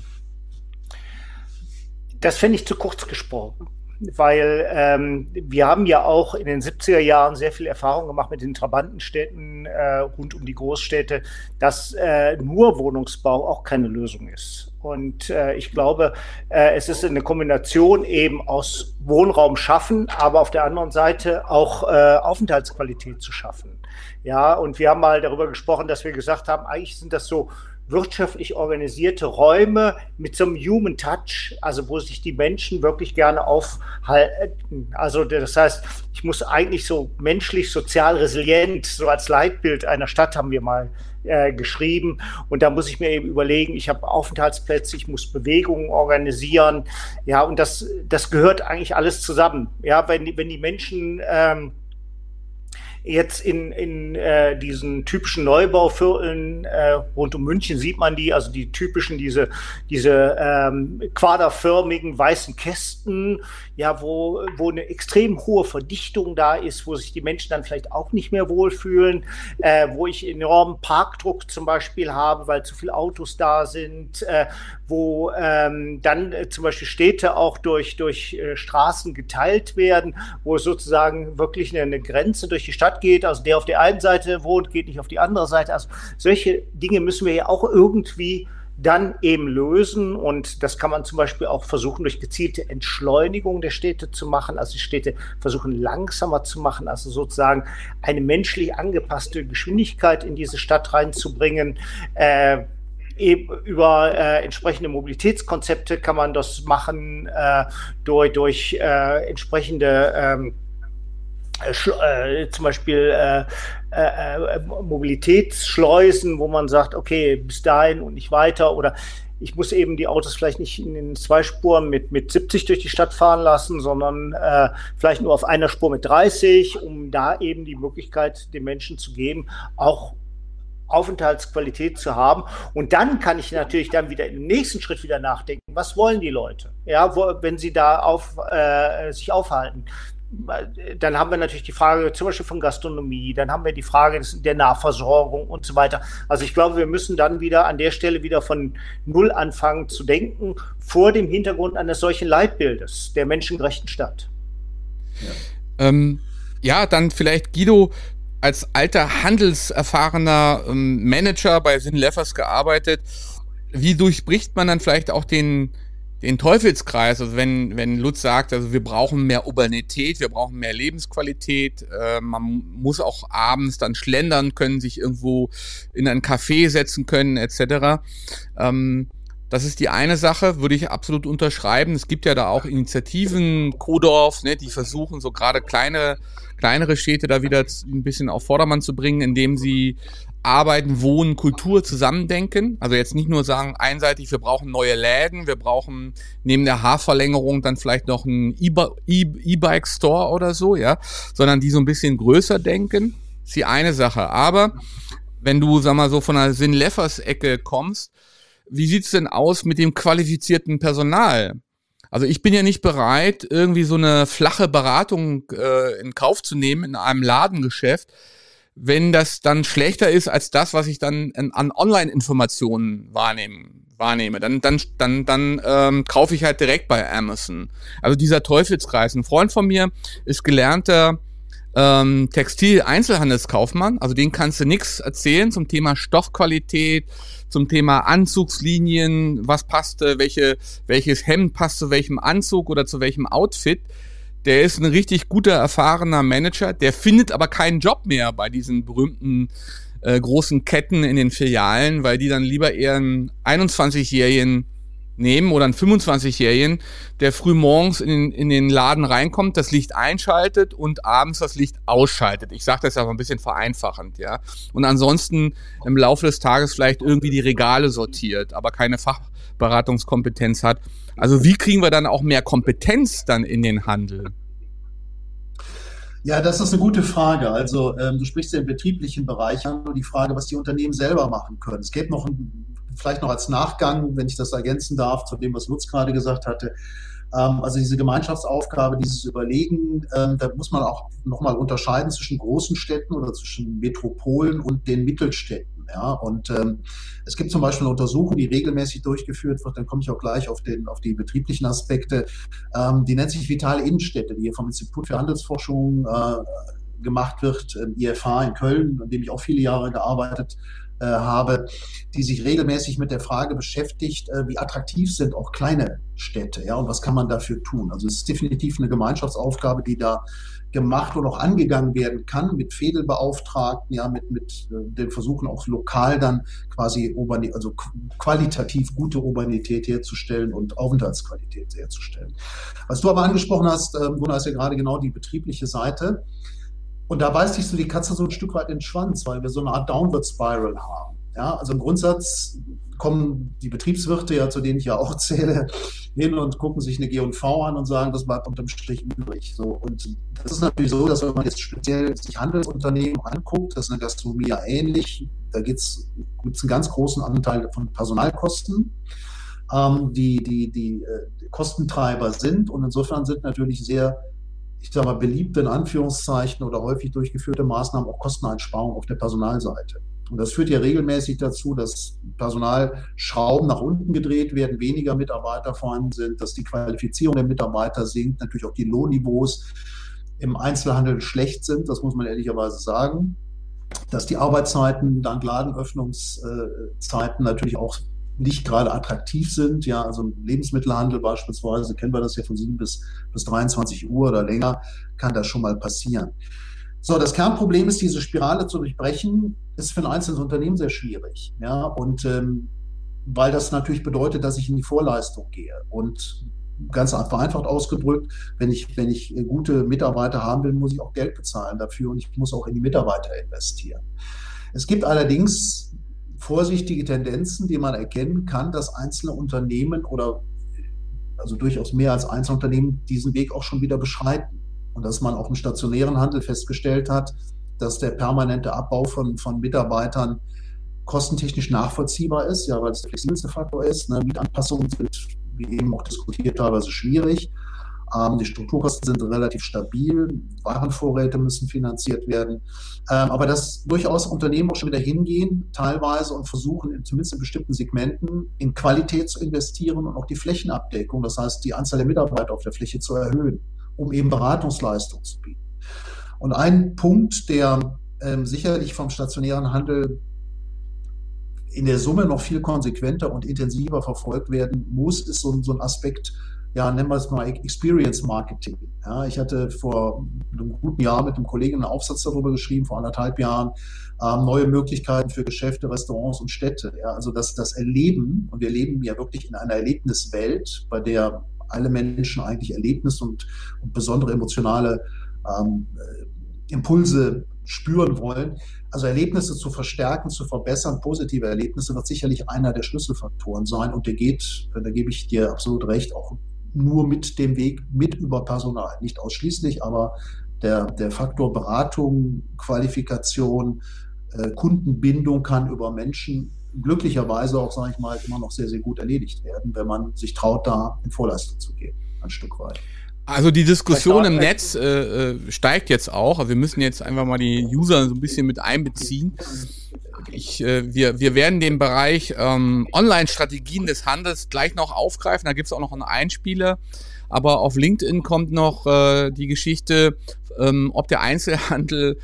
Das finde ich zu kurz gesprochen weil ähm, wir haben ja auch in den 70er Jahren sehr viel Erfahrung gemacht mit den Trabantenstädten äh, rund um die Großstädte, dass äh, nur Wohnungsbau auch keine Lösung ist. Und äh, ich glaube, äh, es ist eine Kombination eben aus Wohnraum schaffen, aber auf der anderen Seite auch äh, Aufenthaltsqualität zu schaffen. Ja, und wir haben mal darüber gesprochen, dass wir gesagt haben, eigentlich sind das so wirtschaftlich organisierte Räume mit so einem Human Touch, also wo sich die Menschen wirklich gerne aufhalten. Also das heißt, ich muss eigentlich so menschlich, sozial resilient, so als Leitbild einer Stadt haben wir mal äh, geschrieben. Und da muss ich mir eben überlegen, ich habe Aufenthaltsplätze, ich muss Bewegungen organisieren. Ja, und das, das gehört eigentlich alles zusammen. Ja, wenn, wenn die Menschen ähm, Jetzt in, in äh, diesen typischen Neubauvierteln äh, rund um München sieht man die, also die typischen, diese, diese ähm, quaderförmigen weißen Kästen, ja, wo, wo eine extrem hohe Verdichtung da ist, wo sich die Menschen dann vielleicht auch nicht mehr wohlfühlen, äh, wo ich enormen Parkdruck zum Beispiel habe, weil zu viele Autos da sind, äh, wo ähm, dann äh, zum Beispiel Städte auch durch, durch äh, Straßen geteilt werden, wo sozusagen wirklich eine, eine Grenze durch die Stadt geht. Also der auf der einen Seite wohnt, geht nicht auf die andere Seite. Also solche Dinge müssen wir ja auch irgendwie dann eben lösen. Und das kann man zum Beispiel auch versuchen, durch gezielte Entschleunigung der Städte zu machen. Also die Städte versuchen langsamer zu machen, also sozusagen eine menschlich angepasste Geschwindigkeit in diese Stadt reinzubringen. Äh, über äh, entsprechende Mobilitätskonzepte kann man das machen, äh, durch, durch äh, entsprechende ähm, äh, äh, zum Beispiel äh, äh, äh, Mobilitätsschleusen, wo man sagt, okay, bis dahin und nicht weiter. Oder ich muss eben die Autos vielleicht nicht in den zwei Spuren mit, mit 70 durch die Stadt fahren lassen, sondern äh, vielleicht nur auf einer Spur mit 30, um da eben die Möglichkeit den Menschen zu geben, auch Aufenthaltsqualität zu haben. Und dann kann ich natürlich dann wieder im nächsten Schritt wieder nachdenken, was wollen die Leute? Ja, wo, wenn sie da auf, äh, sich aufhalten dann haben wir natürlich die Frage zum Beispiel von Gastronomie, dann haben wir die Frage der Nahversorgung und so weiter. Also ich glaube, wir müssen dann wieder an der Stelle wieder von Null anfangen zu denken, vor dem Hintergrund eines solchen Leitbildes der menschengerechten Stadt. Ja, ähm, ja dann vielleicht Guido, als alter handelserfahrener ähm, Manager bei Sin Leffers gearbeitet. Wie durchbricht man dann vielleicht auch den, den Teufelskreis, also wenn, wenn Lutz sagt, also wir brauchen mehr Urbanität, wir brauchen mehr Lebensqualität, äh, man muss auch abends dann schlendern können, sich irgendwo in ein Café setzen können, etc. Ähm, das ist die eine Sache, würde ich absolut unterschreiben. Es gibt ja da auch Initiativen, Kodorf, ne, die versuchen so gerade kleine, kleinere Städte da wieder ein bisschen auf Vordermann zu bringen, indem sie Arbeiten, Wohnen, Kultur zusammendenken. Also jetzt nicht nur sagen einseitig, wir brauchen neue Läden, wir brauchen neben der Haarverlängerung dann vielleicht noch einen E-Bike-Store oder so, ja, sondern die so ein bisschen größer denken. Ist die eine Sache. Aber wenn du, sag mal so, von der Sinn-Leffers-Ecke kommst, wie sieht's denn aus mit dem qualifizierten Personal? Also ich bin ja nicht bereit, irgendwie so eine flache Beratung äh, in Kauf zu nehmen in einem Ladengeschäft, wenn das dann schlechter ist als das, was ich dann an, an Online-Informationen wahrnehmen, wahrnehme. Dann, dann, dann, dann ähm, kaufe ich halt direkt bei Amazon. Also dieser Teufelskreis. Ein Freund von mir ist gelernter ähm, Textil-Einzelhandelskaufmann. Also den kannst du nichts erzählen zum Thema Stoffqualität, zum Thema Anzugslinien, was passte, welche, welches Hemd passt zu welchem Anzug oder zu welchem Outfit. Der ist ein richtig guter, erfahrener Manager, der findet aber keinen Job mehr bei diesen berühmten äh, großen Ketten in den Filialen, weil die dann lieber einen 21-Jährigen nehmen oder einen 25-Jährigen, der früh morgens in den, in den Laden reinkommt, das Licht einschaltet und abends das Licht ausschaltet. Ich sage das aber ein bisschen vereinfachend, ja. Und ansonsten im Laufe des Tages vielleicht irgendwie die Regale sortiert, aber keine Fachberatungskompetenz hat. Also wie kriegen wir dann auch mehr Kompetenz dann in den Handel? Ja, das ist eine gute Frage. Also ähm, du sprichst ja im betrieblichen Bereich an, die Frage, was die Unternehmen selber machen können. Es gäbe noch ein vielleicht noch als Nachgang, wenn ich das ergänzen darf, zu dem, was Lutz gerade gesagt hatte. Ähm, also diese Gemeinschaftsaufgabe, dieses Überlegen, ähm, da muss man auch nochmal unterscheiden zwischen großen Städten oder zwischen Metropolen und den Mittelstädten. Ja, und ähm, es gibt zum Beispiel eine Untersuchung, die regelmäßig durchgeführt wird, dann komme ich auch gleich auf, den, auf die betrieblichen Aspekte, die nennt sich Vitale Innenstädte, die hier vom Institut für Handelsforschung äh, gemacht wird, IFH in Köln, an dem ich auch viele Jahre gearbeitet äh, habe, die sich regelmäßig mit der Frage beschäftigt, äh, wie attraktiv sind auch kleine Städte, ja, und was kann man dafür tun? Also es ist definitiv eine Gemeinschaftsaufgabe, die da gemacht und auch angegangen werden kann mit Fädelbeauftragten, ja, mit, mit äh, den Versuchen auch lokal dann quasi Urbanität, also qualitativ gute Urbanität herzustellen und Aufenthaltsqualität herzustellen. Was du aber angesprochen hast, äh, Gunnar, ist ja gerade genau die betriebliche Seite. Und da beißt sich so die Katze so ein Stück weit in den Schwanz, weil wir so eine Art Downward Spiral haben. Ja, also im Grundsatz kommen die Betriebswirte, ja, zu denen ich ja auch zähle, hin und gucken sich eine G&V an und sagen, das bleibt unterm Strich übrig. So, und das ist natürlich so, dass wenn man jetzt speziell sich Handelsunternehmen anguckt, das ist eine Gastronomie ja ähnlich, da gibt es einen ganz großen Anteil von Personalkosten, ähm, die, die, die äh, Kostentreiber sind und insofern sind natürlich sehr ich sage mal, beliebte in Anführungszeichen oder häufig durchgeführte Maßnahmen auch Kosteneinsparungen auf der Personalseite. Und das führt ja regelmäßig dazu, dass Personalschrauben nach unten gedreht werden, weniger Mitarbeiter vorhanden sind, dass die Qualifizierung der Mitarbeiter sinkt, natürlich auch die Lohnniveaus im Einzelhandel schlecht sind, das muss man ehrlicherweise sagen, dass die Arbeitszeiten dank Ladenöffnungszeiten natürlich auch nicht gerade attraktiv sind. Ja, also Lebensmittelhandel beispielsweise, kennen wir das ja von 7 bis, bis 23 Uhr oder länger, kann das schon mal passieren. So, das Kernproblem ist, diese Spirale zu durchbrechen, ist für ein einzelnes Unternehmen sehr schwierig. Ja, und ähm, weil das natürlich bedeutet, dass ich in die Vorleistung gehe. Und ganz vereinfacht ausgedrückt, wenn ich, wenn ich gute Mitarbeiter haben will, muss ich auch Geld bezahlen dafür und ich muss auch in die Mitarbeiter investieren. Es gibt allerdings vorsichtige Tendenzen, die man erkennen kann, dass einzelne Unternehmen oder also durchaus mehr als Einzelunternehmen diesen Weg auch schon wieder beschreiten. Und dass man auch im stationären Handel festgestellt hat, dass der permanente Abbau von, von Mitarbeitern kostentechnisch nachvollziehbar ist, ja, weil es der flexibelste Faktor ist. Ne? Mietanpassungen sind, wie eben auch diskutiert, teilweise schwierig. Die Strukturkosten sind relativ stabil, Warenvorräte müssen finanziert werden. Ähm, aber dass durchaus Unternehmen auch schon wieder hingehen, teilweise und versuchen, in, zumindest in bestimmten Segmenten, in Qualität zu investieren und auch die Flächenabdeckung, das heißt die Anzahl der Mitarbeiter auf der Fläche zu erhöhen, um eben Beratungsleistung zu bieten. Und ein Punkt, der ähm, sicherlich vom stationären Handel in der Summe noch viel konsequenter und intensiver verfolgt werden muss, ist so, so ein Aspekt ja, nennen wir es mal Experience Marketing. Ja, ich hatte vor einem guten Jahr mit einem Kollegen einen Aufsatz darüber geschrieben, vor anderthalb Jahren, ähm, neue Möglichkeiten für Geschäfte, Restaurants und Städte. Ja, also das, das Erleben, und wir leben ja wirklich in einer Erlebniswelt, bei der alle Menschen eigentlich Erlebnis und, und besondere emotionale ähm, Impulse spüren wollen. Also Erlebnisse zu verstärken, zu verbessern, positive Erlebnisse wird sicherlich einer der Schlüsselfaktoren sein. Und der geht, da gebe ich dir absolut recht, auch nur mit dem Weg, mit über Personal. Nicht ausschließlich, aber der, der Faktor Beratung, Qualifikation, äh, Kundenbindung kann über Menschen glücklicherweise auch, sage ich mal, immer noch sehr, sehr gut erledigt werden, wenn man sich traut, da in Vorleistung zu gehen, ein Stück weit. Also die Diskussion im Netz äh, äh, steigt jetzt auch. Also wir müssen jetzt einfach mal die User so ein bisschen mit einbeziehen. Ich, äh, wir, wir werden den Bereich ähm, Online-Strategien des Handels gleich noch aufgreifen. Da gibt es auch noch einen Einspieler. Aber auf LinkedIn kommt noch äh, die Geschichte, ähm, ob der Einzelhandel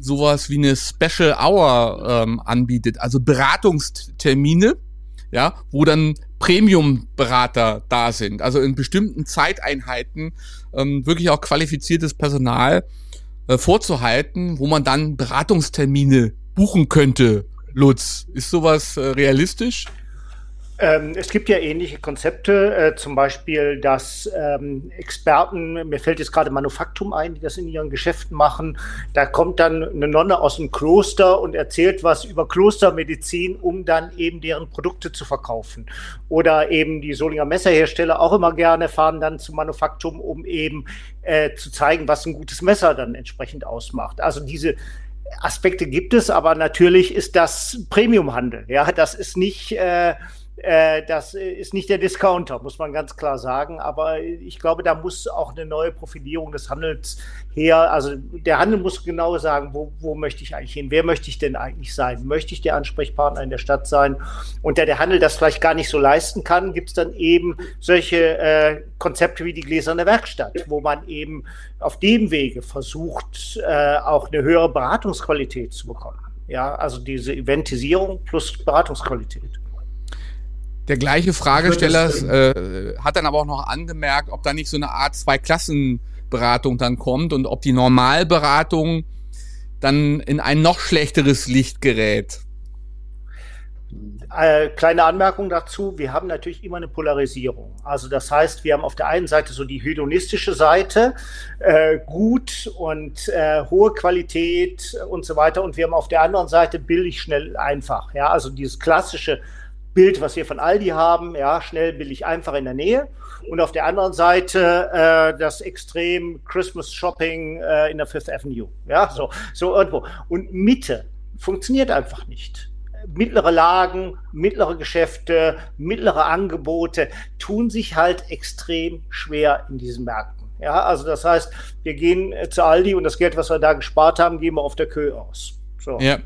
sowas wie eine Special Hour ähm, anbietet, also Beratungstermine, ja, wo dann Premium-Berater da sind, also in bestimmten Zeiteinheiten ähm, wirklich auch qualifiziertes Personal äh, vorzuhalten, wo man dann Beratungstermine buchen könnte. Lutz, ist sowas äh, realistisch? Ähm, es gibt ja ähnliche Konzepte, äh, zum Beispiel, dass ähm, Experten, mir fällt jetzt gerade Manufaktum ein, die das in ihren Geschäften machen, da kommt dann eine Nonne aus dem Kloster und erzählt was über Klostermedizin, um dann eben deren Produkte zu verkaufen. Oder eben die Solinger Messerhersteller auch immer gerne fahren dann zum Manufaktum, um eben äh, zu zeigen, was ein gutes Messer dann entsprechend ausmacht. Also diese Aspekte gibt es, aber natürlich ist das Premiumhandel. Ja, das ist nicht äh, das ist nicht der Discounter, muss man ganz klar sagen. Aber ich glaube, da muss auch eine neue Profilierung des Handels her. Also der Handel muss genau sagen, wo, wo möchte ich eigentlich hin? Wer möchte ich denn eigentlich sein? Möchte ich der Ansprechpartner in der Stadt sein? Und da der Handel das vielleicht gar nicht so leisten kann, gibt es dann eben solche äh, Konzepte wie die gläserne Werkstatt, wo man eben auf dem Wege versucht, äh, auch eine höhere Beratungsqualität zu bekommen. Ja, also diese Eventisierung plus Beratungsqualität. Der gleiche Fragesteller äh, hat dann aber auch noch angemerkt, ob da nicht so eine Art Zwei-Klassen-Beratung dann kommt und ob die Normalberatung dann in ein noch schlechteres Licht gerät. Äh, kleine Anmerkung dazu, wir haben natürlich immer eine Polarisierung. Also das heißt, wir haben auf der einen Seite so die hedonistische Seite, äh, gut und äh, hohe Qualität und so weiter. Und wir haben auf der anderen Seite billig, schnell, einfach. Ja, also dieses klassische Bild, was wir von Aldi haben, ja, schnell, billig, einfach in der Nähe. Und auf der anderen Seite äh, das Extrem Christmas Shopping äh, in der Fifth Avenue. Ja, so, so irgendwo. Und Mitte funktioniert einfach nicht. Mittlere Lagen, mittlere Geschäfte, mittlere Angebote tun sich halt extrem schwer in diesen Märkten. Ja, also das heißt, wir gehen zu Aldi und das Geld, was wir da gespart haben, geben wir auf der Kühe aus. So. Ja.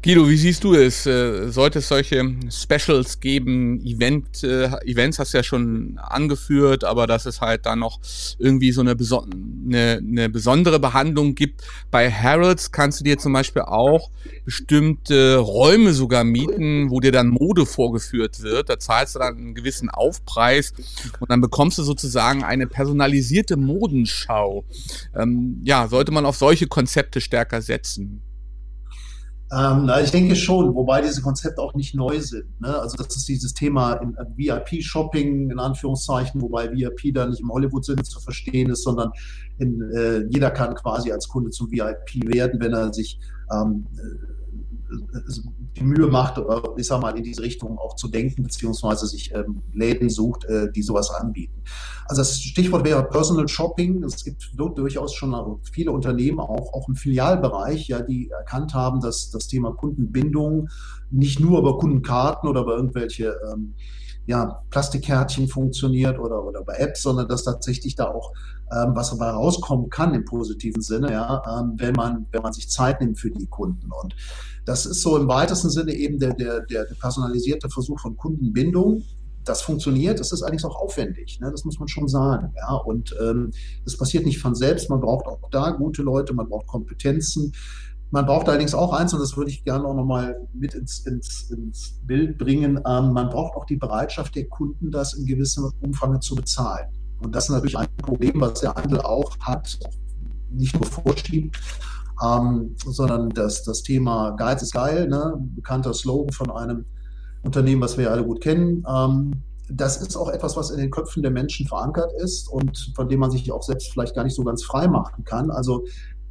Guido, wie siehst du es? Äh, sollte es solche Specials geben? Event, äh, Events hast du ja schon angeführt, aber dass es halt da noch irgendwie so eine, eine, eine besondere Behandlung gibt. Bei Harrods kannst du dir zum Beispiel auch bestimmte Räume sogar mieten, wo dir dann Mode vorgeführt wird. Da zahlst du dann einen gewissen Aufpreis und dann bekommst du sozusagen eine personalisierte Modenschau. Ähm, ja, sollte man auf solche Konzepte stärker setzen? Ähm, ich denke schon, wobei diese Konzepte auch nicht neu sind. Ne? Also das ist dieses Thema in, äh, VIP-Shopping in Anführungszeichen, wobei VIP da nicht im Hollywood-Sinne zu verstehen ist, sondern in, äh, jeder kann quasi als Kunde zum VIP werden, wenn er sich ähm, die Mühe macht, ich sag mal, in diese Richtung auch zu denken, beziehungsweise sich ähm, Läden sucht, äh, die sowas anbieten. Also das Stichwort wäre Personal Shopping. Es gibt durchaus schon viele Unternehmen, auch, auch im Filialbereich, ja, die erkannt haben, dass das Thema Kundenbindung nicht nur über Kundenkarten oder über irgendwelche ähm, ja, Plastikkärtchen funktioniert oder, oder bei Apps, sondern dass tatsächlich da auch ähm, was dabei rauskommen kann im positiven Sinne, ja, ähm, wenn man, wenn man sich Zeit nimmt für die Kunden. Und das ist so im weitesten Sinne eben der, der, der personalisierte Versuch von Kundenbindung. Das funktioniert, das ist eigentlich auch aufwendig, ne? das muss man schon sagen. Ja? Und ähm, das passiert nicht von selbst, man braucht auch da gute Leute, man braucht Kompetenzen. Man braucht allerdings auch eins, und das würde ich gerne auch nochmal mit ins, ins, ins Bild bringen, ähm, man braucht auch die Bereitschaft der Kunden, das in gewissem Umfang zu bezahlen. Und das ist natürlich ein Problem, was der Handel auch hat, nicht nur vorschiebt, ähm, sondern das, das Thema Geiz ist geil, ne? bekannter Slogan von einem Unternehmen, was wir alle gut kennen. Ähm, das ist auch etwas, was in den Köpfen der Menschen verankert ist und von dem man sich auch selbst vielleicht gar nicht so ganz frei machen kann. Also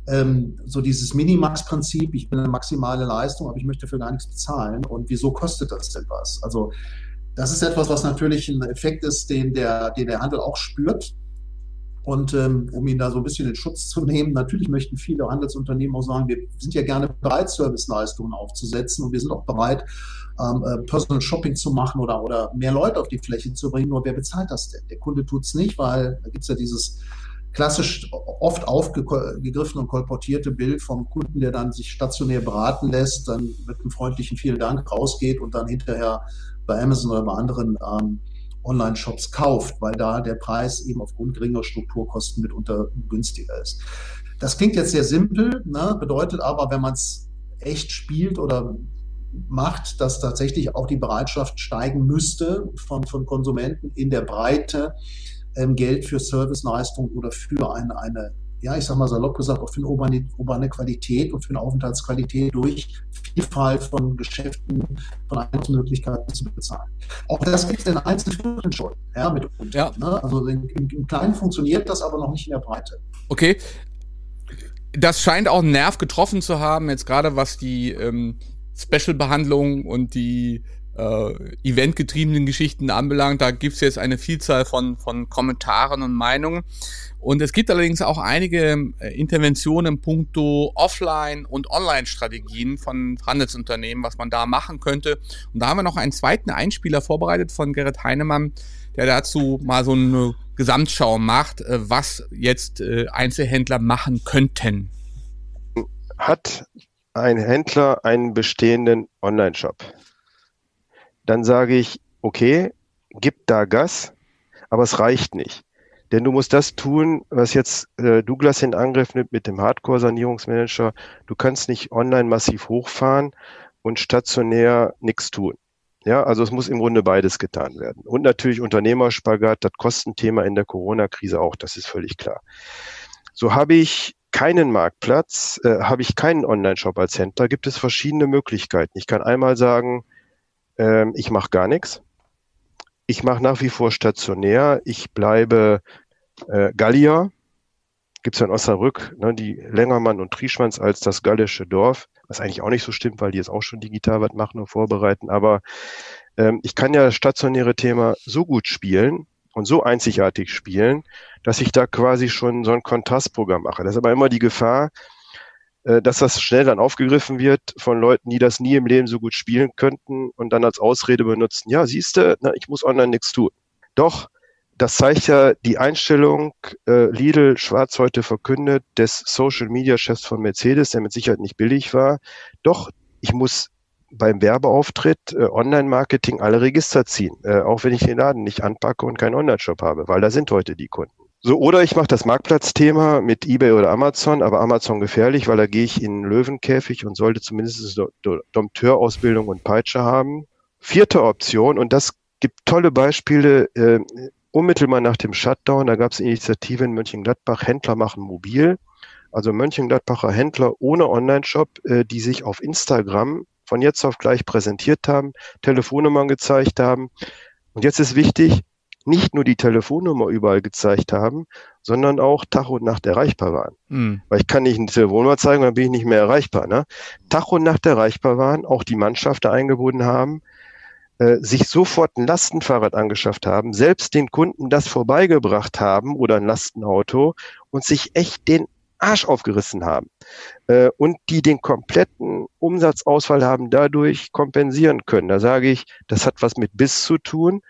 ähm, so dieses Minimax-Prinzip, ich bin eine maximale Leistung, aber ich möchte für gar nichts bezahlen. Und wieso kostet das denn was? Also das ist etwas, was natürlich ein Effekt ist, den der, den der Handel auch spürt. Und ähm, um ihn da so ein bisschen in Schutz zu nehmen, natürlich möchten viele Handelsunternehmen auch sagen, wir sind ja gerne bereit, Serviceleistungen aufzusetzen und wir sind auch bereit, ähm, äh, Personal Shopping zu machen oder, oder mehr Leute auf die Fläche zu bringen. Nur wer bezahlt das denn? Der Kunde tut es nicht, weil da gibt es ja dieses klassisch oft aufgegriffene und kolportierte Bild vom Kunden, der dann sich stationär beraten lässt, dann mit einem freundlichen Vielen Dank rausgeht und dann hinterher bei Amazon oder bei anderen ähm, Online-Shops kauft, weil da der Preis eben aufgrund geringer Strukturkosten mitunter günstiger ist. Das klingt jetzt sehr simpel, ne, bedeutet aber, wenn man es echt spielt oder macht, dass tatsächlich auch die Bereitschaft steigen müsste von, von Konsumenten in der Breite, ähm, Geld für Serviceleistung oder für eine, eine ja, ich sag mal salopp gesagt, auch für eine urbane, urbane Qualität und für eine Aufenthaltsqualität durch Vielfalt von Geschäften, von Einkaufsmöglichkeiten zu bezahlen. Auch das gibt es in Einzelfällen schon, ja, mit. Ja. Ne? Also im, im Kleinen funktioniert das aber noch nicht in der Breite. Okay. Das scheint auch einen Nerv getroffen zu haben, jetzt gerade was die ähm, Special-Behandlung und die äh, eventgetriebenen Geschichten anbelangt. Da gibt's jetzt eine Vielzahl von, von Kommentaren und Meinungen. Und es gibt allerdings auch einige äh, Interventionen im puncto Offline- und Online-Strategien von Handelsunternehmen, was man da machen könnte. Und da haben wir noch einen zweiten Einspieler vorbereitet von Gerrit Heinemann, der dazu mal so eine Gesamtschau macht, äh, was jetzt äh, Einzelhändler machen könnten. Hat ein Händler einen bestehenden Online-Shop? Dann sage ich, okay, gib da Gas, aber es reicht nicht. Denn du musst das tun, was jetzt äh, Douglas in Angriff nimmt mit dem Hardcore-Sanierungsmanager. Du kannst nicht online massiv hochfahren und stationär nichts tun. Ja, also es muss im Grunde beides getan werden. Und natürlich Unternehmerspagat, das Kostenthema in der Corona-Krise auch, das ist völlig klar. So habe ich keinen Marktplatz, äh, habe ich keinen Online-Shop als Händler, gibt es verschiedene Möglichkeiten. Ich kann einmal sagen, ähm, ich mache gar nichts. Ich mache nach wie vor stationär. Ich bleibe äh, Gallier. Gibt es ja in Osnabrück, ne, die Längermann und Trieschmanns als das gallische Dorf, was eigentlich auch nicht so stimmt, weil die jetzt auch schon digital was machen und vorbereiten. Aber ähm, ich kann ja das stationäre Thema so gut spielen und so einzigartig spielen, dass ich da quasi schon so ein Kontrastprogramm mache. Das ist aber immer die Gefahr, dass das schnell dann aufgegriffen wird von Leuten, die das nie im Leben so gut spielen könnten und dann als Ausrede benutzen, ja, siehste, ich muss online nichts tun. Doch, das zeigt ja die Einstellung, äh, Lidl Schwarz heute verkündet, des Social Media Chefs von Mercedes, der mit Sicherheit nicht billig war. Doch, ich muss beim Werbeauftritt äh, Online-Marketing alle Register ziehen, äh, auch wenn ich den Laden nicht anpacke und keinen Online-Shop habe, weil da sind heute die Kunden. So, oder ich mache das Marktplatzthema mit eBay oder Amazon, aber Amazon gefährlich, weil da gehe ich in Löwenkäfig und sollte zumindest Dompteurausbildung und Peitsche haben. Vierte Option, und das gibt tolle Beispiele, äh, unmittelbar nach dem Shutdown, da gab es Initiative in Mönchengladbach, Händler machen mobil. Also Mönchengladbacher Händler ohne Online-Shop, äh, die sich auf Instagram von jetzt auf gleich präsentiert haben, Telefonnummern gezeigt haben. Und jetzt ist wichtig, nicht nur die Telefonnummer überall gezeigt haben, sondern auch Tag und Nacht erreichbar waren. Mhm. Weil ich kann nicht eine Telefonnummer zeigen, dann bin ich nicht mehr erreichbar. Ne? Tag und Nacht erreichbar waren, auch die Mannschaft da eingebunden haben, äh, sich sofort ein Lastenfahrrad angeschafft haben, selbst den Kunden das vorbeigebracht haben oder ein Lastenauto und sich echt den Arsch aufgerissen haben äh, und die den kompletten Umsatzausfall haben dadurch kompensieren können. Da sage ich, das hat was mit Biss zu tun.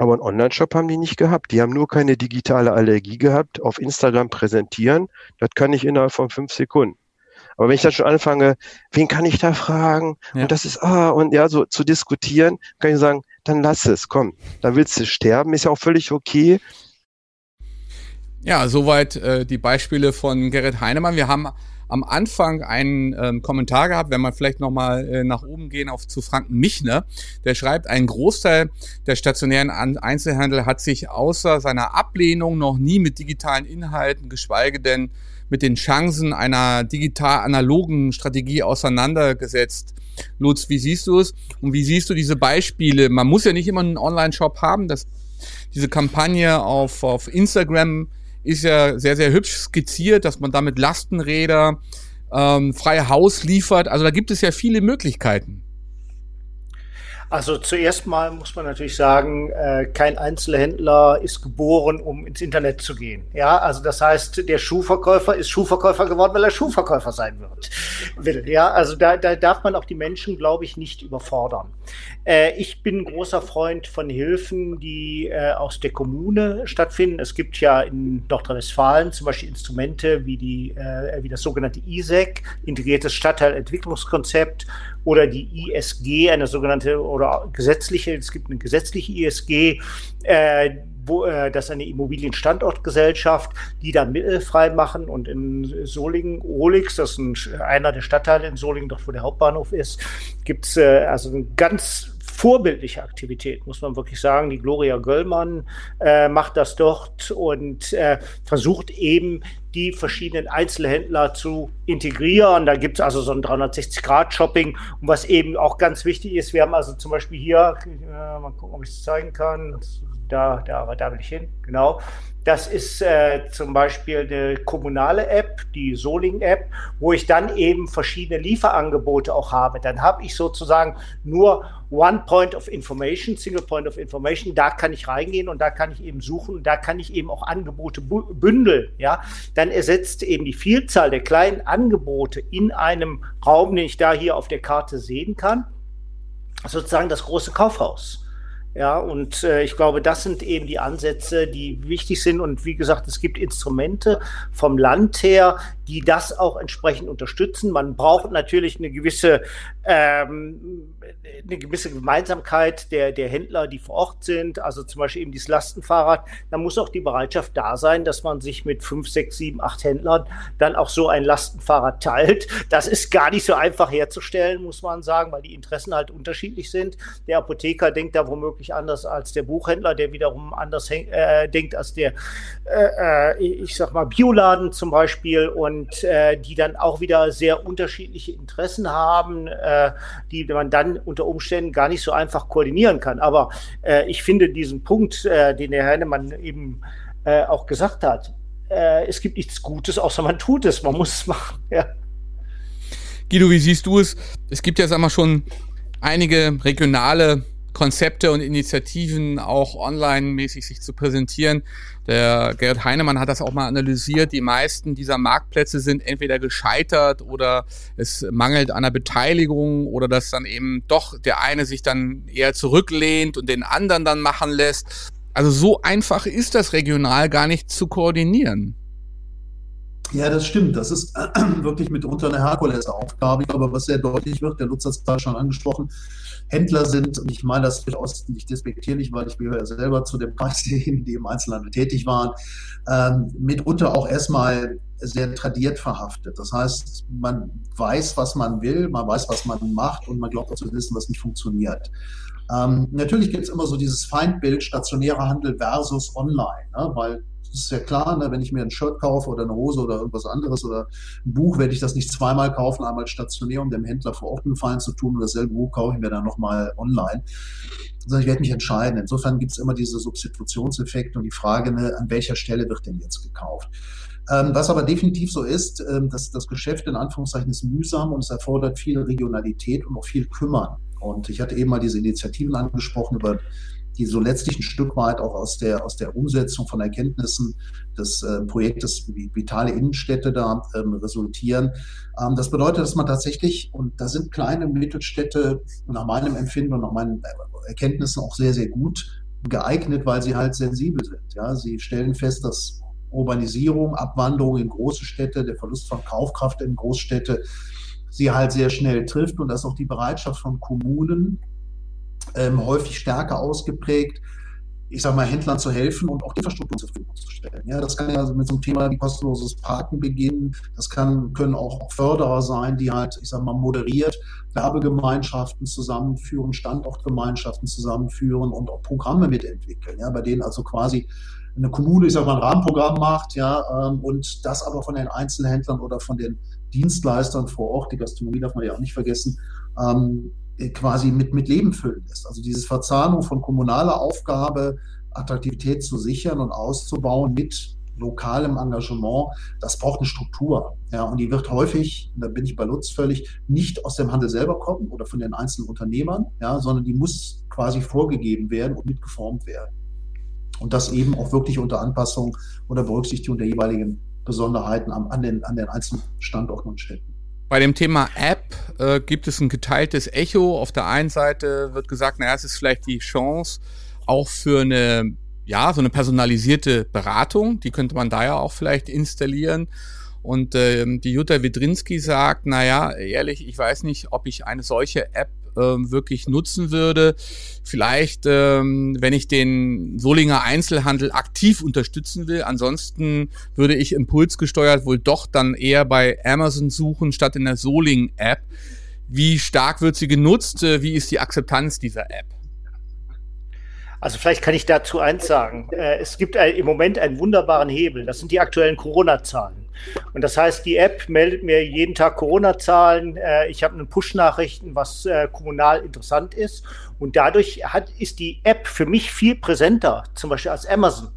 Aber einen Online-Shop haben die nicht gehabt. Die haben nur keine digitale Allergie gehabt, auf Instagram präsentieren. Das kann ich innerhalb von fünf Sekunden. Aber wenn ich dann schon anfange, wen kann ich da fragen? Ja. Und das ist, ah, und ja, so zu diskutieren, kann ich sagen, dann lass es, komm. Dann willst du sterben, ist ja auch völlig okay. Ja, soweit äh, die Beispiele von Gerrit Heinemann. Wir haben am Anfang einen ähm, Kommentar gehabt, wenn wir vielleicht nochmal äh, nach oben gehen auf zu Frank Michner, der schreibt, ein Großteil der stationären Einzelhandel hat sich außer seiner Ablehnung noch nie mit digitalen Inhalten, geschweige denn mit den Chancen einer digital-analogen Strategie auseinandergesetzt. Lutz, wie siehst du es? Und wie siehst du diese Beispiele? Man muss ja nicht immer einen Online-Shop haben. Das, diese Kampagne auf, auf Instagram ist ja sehr, sehr hübsch skizziert, dass man damit Lastenräder ähm, freie Haus liefert. Also da gibt es ja viele Möglichkeiten. Also zuerst mal muss man natürlich sagen, äh, kein Einzelhändler ist geboren, um ins Internet zu gehen. Ja, also das heißt, der Schuhverkäufer ist Schuhverkäufer geworden, weil er Schuhverkäufer sein wird. Will. Ja, also da, da darf man auch die Menschen, glaube ich, nicht überfordern. Äh, ich bin großer Freund von Hilfen, die äh, aus der Kommune stattfinden. Es gibt ja in Nordrhein-Westfalen zum Beispiel Instrumente wie die, äh, wie das sogenannte ISEC, integriertes Stadtteilentwicklungskonzept oder die ISG, eine sogenannte oder gesetzliche, es gibt eine gesetzliche ISG, äh, wo, äh, das ist eine Immobilienstandortgesellschaft, die da Mittel frei machen und in Solingen, Olix, das ist ein, einer der Stadtteile in Solingen, dort wo der Hauptbahnhof ist, gibt es äh, also eine ganz vorbildliche Aktivität, muss man wirklich sagen. Die Gloria Göllmann äh, macht das dort und äh, versucht eben die verschiedenen Einzelhändler zu integrieren. Da gibt es also so ein 360-Grad-Shopping. Und was eben auch ganz wichtig ist, wir haben also zum Beispiel hier, äh, mal gucken, ob ich es zeigen kann. Da, da, da will ich hin, genau. Das ist äh, zum Beispiel eine kommunale App, die Soling-App, wo ich dann eben verschiedene Lieferangebote auch habe. Dann habe ich sozusagen nur One Point of Information, Single Point of Information. Da kann ich reingehen und da kann ich eben suchen und da kann ich eben auch Angebote bündeln. Ja, dann ersetzt eben die Vielzahl der kleinen Angebote in einem Raum, den ich da hier auf der Karte sehen kann, sozusagen das große Kaufhaus. Ja, und äh, ich glaube, das sind eben die Ansätze, die wichtig sind. Und wie gesagt, es gibt Instrumente vom Land her, die das auch entsprechend unterstützen. Man braucht natürlich eine gewisse, ähm, eine gewisse Gemeinsamkeit der, der Händler, die vor Ort sind. Also zum Beispiel eben dieses Lastenfahrrad. Da muss auch die Bereitschaft da sein, dass man sich mit fünf, sechs, sieben, acht Händlern dann auch so ein Lastenfahrrad teilt. Das ist gar nicht so einfach herzustellen, muss man sagen, weil die Interessen halt unterschiedlich sind. Der Apotheker denkt da womöglich anders als der Buchhändler, der wiederum anders äh, denkt als der, äh, äh ich sag mal, Bioladen zum Beispiel. Und und äh, die dann auch wieder sehr unterschiedliche Interessen haben, äh, die man dann unter Umständen gar nicht so einfach koordinieren kann. Aber äh, ich finde diesen Punkt, äh, den der Herr Hennemann eben äh, auch gesagt hat, äh, es gibt nichts Gutes, außer man tut es, man muss es machen. Ja. Guido, wie siehst du es? Es gibt ja, sag mal, schon einige regionale Konzepte und Initiativen auch online-mäßig sich zu präsentieren. Der Gerhard Heinemann hat das auch mal analysiert. Die meisten dieser Marktplätze sind entweder gescheitert oder es mangelt an der Beteiligung oder dass dann eben doch der eine sich dann eher zurücklehnt und den anderen dann machen lässt. Also so einfach ist das regional gar nicht zu koordinieren. Ja, das stimmt. Das ist wirklich mitunter eine Herkulesaufgabe. Aber was sehr deutlich wird, der Lutz hat es gerade schon angesprochen, Händler sind, und ich meine das durchaus nicht despektierlich, weil ich gehöre ja selber zu dem derjenigen, die im Einzelhandel tätig waren, ähm, mitunter auch erstmal sehr tradiert verhaftet. Das heißt, man weiß, was man will, man weiß, was man macht und man glaubt auch zu wissen, was nicht funktioniert. Ähm, natürlich gibt es immer so dieses Feindbild stationärer Handel versus online, ne? weil das ist ja klar, ne, wenn ich mir ein Shirt kaufe oder eine Hose oder irgendwas anderes oder ein Buch, werde ich das nicht zweimal kaufen, einmal stationär, um dem Händler vor Ort einen Gefallen zu tun und dasselbe Buch kaufe ich mir dann nochmal online. Sondern ich werde mich entscheiden. Insofern gibt es immer diese Substitutionseffekte und die Frage, ne, an welcher Stelle wird denn jetzt gekauft? Ähm, was aber definitiv so ist, ähm, dass das Geschäft in Anführungszeichen ist mühsam und es erfordert viel Regionalität und auch viel Kümmern. Und ich hatte eben mal diese Initiativen angesprochen über die so letztlich ein Stück weit auch aus der, aus der Umsetzung von Erkenntnissen des äh, Projektes Vitale Innenstädte da ähm, resultieren. Ähm, das bedeutet, dass man tatsächlich, und da sind kleine Mittelstädte nach meinem Empfinden und nach meinen äh, Erkenntnissen auch sehr, sehr gut geeignet, weil sie halt sensibel sind. Ja, sie stellen fest, dass Urbanisierung, Abwanderung in große Städte, der Verlust von Kaufkraft in Großstädte sie halt sehr schnell trifft und dass auch die Bereitschaft von Kommunen ähm, häufig stärker ausgeprägt, ich sage mal, Händlern zu helfen und auch die Infrastruktur zur Verfügung zu stellen. Ja, das kann ja mit so einem Thema wie kostenloses Parken beginnen. Das kann, können auch, Förderer sein, die halt, ich sage mal, moderiert Werbegemeinschaften zusammenführen, Standortgemeinschaften zusammenführen und auch Programme mitentwickeln, ja, bei denen also quasi eine Kommune, ich sage mal, ein Rahmenprogramm macht, ja, ähm, und das aber von den Einzelhändlern oder von den Dienstleistern vor Ort, die Gastronomie darf man ja auch nicht vergessen, ähm, äh, quasi mit, mit Leben füllen lässt. Also diese Verzahnung von kommunaler Aufgabe, Attraktivität zu sichern und auszubauen mit lokalem Engagement, das braucht eine Struktur. Ja, und die wird häufig, da bin ich bei Lutz völlig, nicht aus dem Handel selber kommen oder von den einzelnen Unternehmern, ja, sondern die muss quasi vorgegeben werden und mitgeformt werden. Und das eben auch wirklich unter Anpassung oder Berücksichtigung der jeweiligen Besonderheiten an, an, den, an den einzelnen Standorten und Städten. Bei dem Thema App äh, gibt es ein geteiltes Echo. Auf der einen Seite wird gesagt, naja, es ist vielleicht die Chance auch für eine, ja, so eine personalisierte Beratung. Die könnte man da ja auch vielleicht installieren. Und äh, die Jutta Widrinski sagt, naja, ehrlich, ich weiß nicht, ob ich eine solche App ähm, wirklich nutzen würde. Vielleicht, ähm, wenn ich den Solinger Einzelhandel aktiv unterstützen will. Ansonsten würde ich impulsgesteuert wohl doch dann eher bei Amazon suchen statt in der Soling-App. Wie stark wird sie genutzt? Äh, wie ist die Akzeptanz dieser App? Also vielleicht kann ich dazu eins sagen. Äh, es gibt im Moment einen wunderbaren Hebel. Das sind die aktuellen Corona-Zahlen. Und das heißt, die App meldet mir jeden Tag Corona-Zahlen. Äh, ich habe einen Push-Nachrichten, was äh, kommunal interessant ist. Und dadurch hat, ist die App für mich viel präsenter, zum Beispiel als Amazon.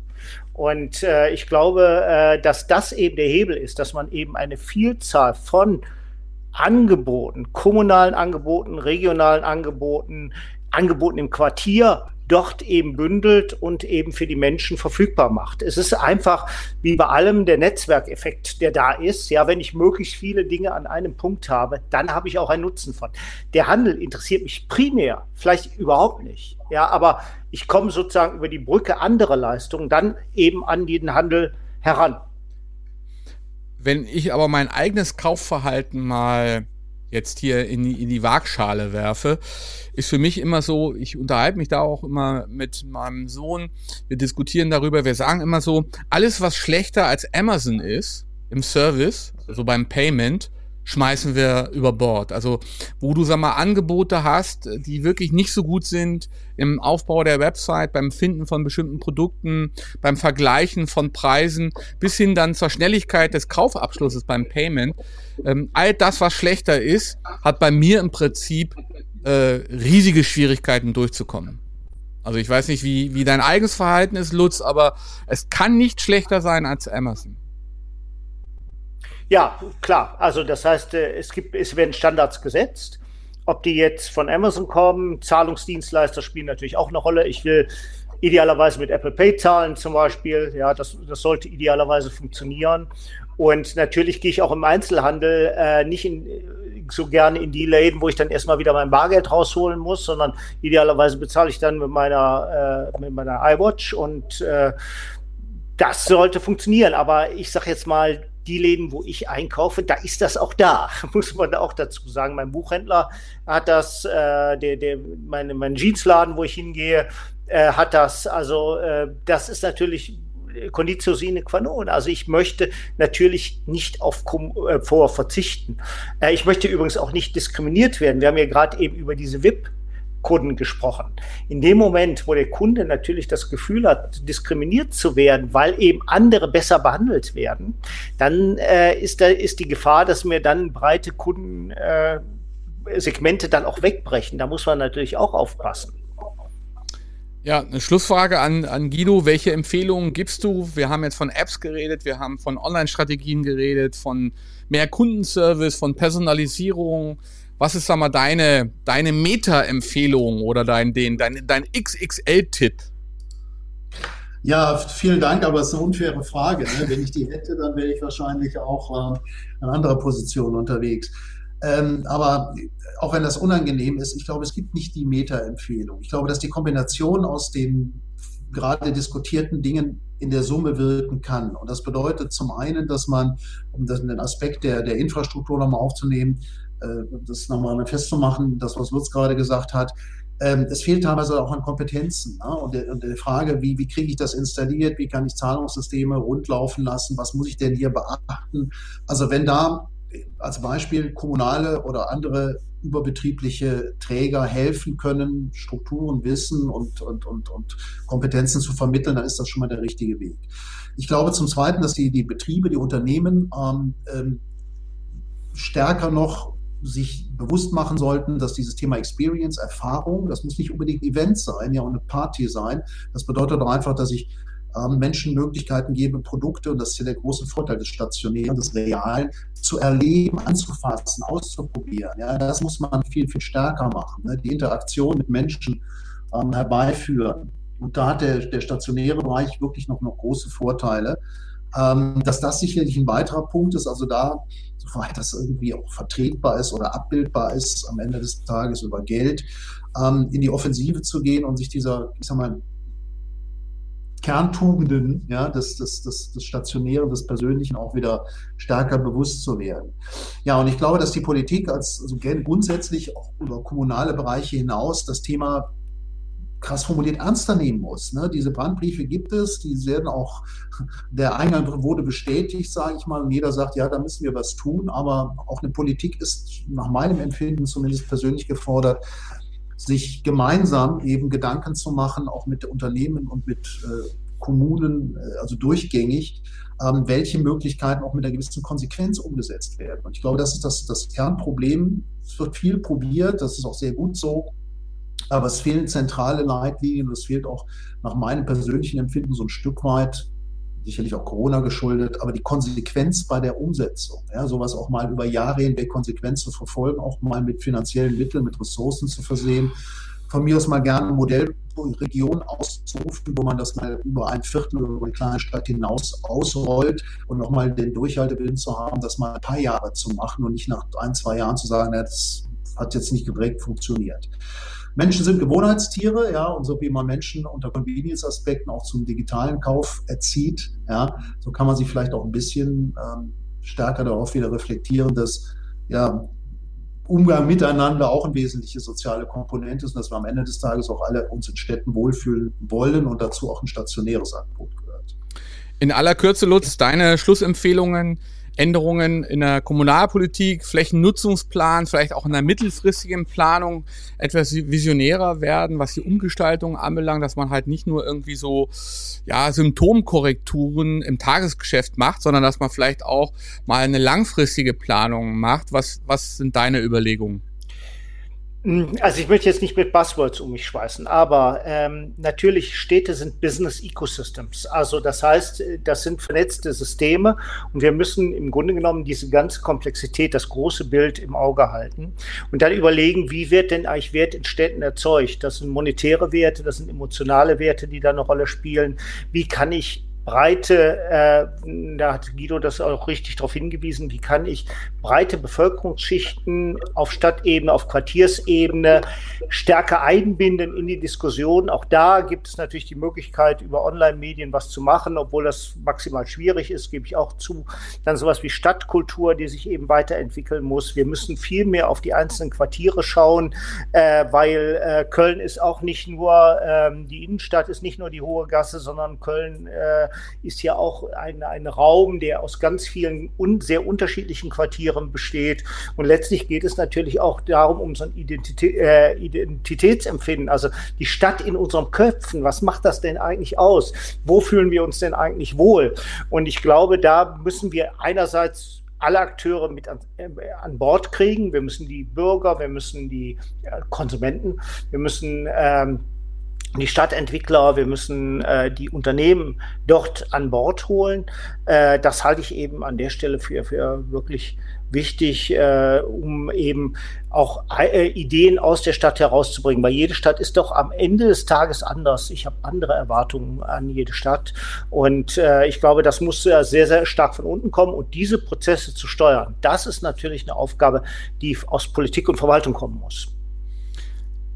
Und ich glaube, dass das eben der Hebel ist, dass man eben eine Vielzahl von Angeboten, kommunalen Angeboten, regionalen Angeboten, Angeboten im Quartier dort eben bündelt und eben für die Menschen verfügbar macht. Es ist einfach wie bei allem der Netzwerkeffekt, der da ist. Ja, wenn ich möglichst viele Dinge an einem Punkt habe, dann habe ich auch einen Nutzen von. Der Handel interessiert mich primär, vielleicht überhaupt nicht. Ja, aber ich komme sozusagen über die Brücke anderer Leistungen dann eben an den Handel heran. Wenn ich aber mein eigenes Kaufverhalten mal jetzt hier in die, in die Waagschale werfe, ist für mich immer so, ich unterhalte mich da auch immer mit meinem Sohn, wir diskutieren darüber, wir sagen immer so, alles was schlechter als Amazon ist im Service, also beim Payment, schmeißen wir über Bord. Also wo du sag mal Angebote hast, die wirklich nicht so gut sind im Aufbau der Website, beim Finden von bestimmten Produkten, beim Vergleichen von Preisen, bis hin dann zur Schnelligkeit des Kaufabschlusses beim Payment. Ähm, all das, was schlechter ist, hat bei mir im Prinzip äh, riesige Schwierigkeiten durchzukommen. Also ich weiß nicht, wie, wie dein eigenes Verhalten ist, Lutz, aber es kann nicht schlechter sein als Amazon. Ja, klar. Also das heißt, äh, es gibt, es werden Standards gesetzt. Ob die jetzt von Amazon kommen, Zahlungsdienstleister spielen natürlich auch eine Rolle. Ich will idealerweise mit Apple Pay zahlen zum Beispiel. Ja, das, das sollte idealerweise funktionieren. Und natürlich gehe ich auch im Einzelhandel äh, nicht in, so gerne in die Läden, wo ich dann erstmal wieder mein Bargeld rausholen muss, sondern idealerweise bezahle ich dann mit meiner, äh, mit meiner iWatch und äh, das sollte funktionieren. Aber ich sage jetzt mal, die Läden, wo ich einkaufe, da ist das auch da, muss man auch dazu sagen. Mein Buchhändler hat das, äh, der, der, meine, mein Jeansladen, wo ich hingehe, äh, hat das. Also äh, das ist natürlich Conditio sine qua non. Also ich möchte natürlich nicht auf Komfort äh, verzichten. Äh, ich möchte übrigens auch nicht diskriminiert werden. Wir haben ja gerade eben über diese VIP Kunden gesprochen. In dem Moment, wo der Kunde natürlich das Gefühl hat, diskriminiert zu werden, weil eben andere besser behandelt werden, dann äh, ist, da, ist die Gefahr, dass mir dann breite Kundensegmente äh, dann auch wegbrechen. Da muss man natürlich auch aufpassen. Ja, eine Schlussfrage an, an Guido. Welche Empfehlungen gibst du? Wir haben jetzt von Apps geredet, wir haben von Online-Strategien geredet, von mehr Kundenservice, von Personalisierung. Was ist, sag mal, deine, deine Meta-Empfehlung oder dein, den, dein, dein XXL-Tipp? Ja, vielen Dank, aber es ist eine unfaire Frage. Ne? Wenn ich die hätte, dann wäre ich wahrscheinlich auch äh, in anderer Position unterwegs. Ähm, aber auch wenn das unangenehm ist, ich glaube, es gibt nicht die Meta-Empfehlung. Ich glaube, dass die Kombination aus den gerade diskutierten Dingen in der Summe wirken kann. Und das bedeutet zum einen, dass man, um den Aspekt der, der Infrastruktur nochmal aufzunehmen, das nochmal festzumachen, das, was Lutz gerade gesagt hat, ähm, es fehlt teilweise auch an Kompetenzen. Ne? Und, der, und, der, Frage, wie, wie kriege ich das installiert, wie kann ich Zahlungssysteme rundlaufen lassen, was muss ich denn hier beachten? Also wenn da als Beispiel kommunale oder andere überbetriebliche Träger helfen können, Strukturen, Wissen und, und, und, und Kompetenzen zu vermitteln, dann ist das schon mal der richtige Weg. Ich glaube zum Zweiten, dass die, die Betriebe, die Unternehmen ähm, ähm, stärker noch sich bewusst machen sollten, dass dieses Thema Experience, Erfahrung, das muss nicht unbedingt ein Event sein, ja, und eine Party sein. Das bedeutet doch einfach, dass ich ähm, Menschen Möglichkeiten gebe, Produkte, und das ist ja der große Vorteil des Stationären, des Realen, zu erleben, anzufassen, auszuprobieren. Ja, das muss man viel, viel stärker machen. Ne? Die Interaktion mit Menschen ähm, herbeiführen. Und da hat der, der stationäre Bereich wirklich noch, noch große Vorteile. Ähm, dass das sicherlich ein weiterer Punkt ist, also da, soweit das irgendwie auch vertretbar ist oder abbildbar ist, am Ende des Tages über Geld, ähm, in die Offensive zu gehen und sich dieser, ich sag mal, Kerntugenden ja, des, des, des, des Stationären, des Persönlichen auch wieder stärker bewusst zu werden. Ja, und ich glaube, dass die Politik als also grundsätzlich auch über kommunale Bereiche hinaus das Thema krass formuliert ernster nehmen muss. Ne? Diese Brandbriefe gibt es, die werden auch, der Eingang wurde bestätigt, sage ich mal, und jeder sagt, ja, da müssen wir was tun, aber auch eine Politik ist nach meinem Empfinden zumindest persönlich gefordert, sich gemeinsam eben Gedanken zu machen, auch mit Unternehmen und mit äh, Kommunen, äh, also durchgängig, ähm, welche Möglichkeiten auch mit einer gewissen Konsequenz umgesetzt werden. Und ich glaube, das ist das, das Kernproblem. Es wird viel probiert, das ist auch sehr gut so. Aber es fehlen zentrale Leitlinien und es fehlt auch nach meinem persönlichen Empfinden so ein Stück weit sicherlich auch Corona geschuldet, aber die Konsequenz bei der Umsetzung, ja, sowas auch mal über Jahre hinweg konsequent zu verfolgen, auch mal mit finanziellen Mitteln, mit Ressourcen zu versehen, von mir aus mal gerne eine Modellregion auszurufen, wo man das mal über ein Viertel oder eine kleine Stadt hinaus ausrollt und nochmal den Durchhaltewillen zu haben, das mal ein paar Jahre zu machen und nicht nach ein, zwei Jahren zu sagen, das hat jetzt nicht direkt funktioniert. Menschen sind Gewohnheitstiere, ja, und so wie man Menschen unter Convenience-Aspekten auch zum digitalen Kauf erzieht, ja, so kann man sich vielleicht auch ein bisschen ähm, stärker darauf wieder reflektieren, dass ja, Umgang miteinander auch eine wesentliche soziale Komponente ist und dass wir am Ende des Tages auch alle uns in Städten wohlfühlen wollen und dazu auch ein stationäres Angebot gehört. In aller Kürze, Lutz, deine Schlussempfehlungen Änderungen in der Kommunalpolitik, Flächennutzungsplan, vielleicht auch in der mittelfristigen Planung etwas visionärer werden, was die Umgestaltung anbelangt, dass man halt nicht nur irgendwie so ja, Symptomkorrekturen im Tagesgeschäft macht, sondern dass man vielleicht auch mal eine langfristige Planung macht. Was, was sind deine Überlegungen? Hm, also ich möchte jetzt nicht mit Buzzwords um mich schweißen, aber ähm, natürlich Städte sind Business Ecosystems. Also das heißt, das sind vernetzte Systeme und wir müssen im Grunde genommen diese ganze Komplexität, das große Bild im Auge halten und dann überlegen, wie wird denn eigentlich Wert in Städten erzeugt? Das sind monetäre Werte, das sind emotionale Werte, die da eine Rolle spielen. Wie kann ich breite, äh, da hat Guido das auch richtig darauf hingewiesen, wie kann ich breite Bevölkerungsschichten auf Stadtebene, auf Quartiersebene stärker einbinden in die Diskussion. Auch da gibt es natürlich die Möglichkeit, über Online-Medien was zu machen, obwohl das maximal schwierig ist, gebe ich auch zu. Dann sowas wie Stadtkultur, die sich eben weiterentwickeln muss. Wir müssen viel mehr auf die einzelnen Quartiere schauen, äh, weil äh, Köln ist auch nicht nur, ähm, die Innenstadt ist nicht nur die Hohe Gasse, sondern Köln äh, ist ja auch ein, ein Raum, der aus ganz vielen un sehr unterschiedlichen Quartieren besteht. Und letztlich geht es natürlich auch darum, um so ein Identität, äh, Identitätsempfinden, also die Stadt in unseren Köpfen. Was macht das denn eigentlich aus? Wo fühlen wir uns denn eigentlich wohl? Und ich glaube, da müssen wir einerseits alle Akteure mit an, äh, an, Bord kriegen. Wir müssen die Bürger, wir müssen die äh, Konsumenten, wir müssen ähm, die Stadtentwickler, wir müssen äh, die Unternehmen dort an Bord holen. Äh, das halte ich eben an der Stelle für, für wirklich wichtig, äh, um eben auch äh, Ideen aus der Stadt herauszubringen. Weil jede Stadt ist doch am Ende des Tages anders. Ich habe andere Erwartungen an jede Stadt. Und äh, ich glaube, das muss sehr, sehr stark von unten kommen. Und diese Prozesse zu steuern, das ist natürlich eine Aufgabe, die aus Politik und Verwaltung kommen muss.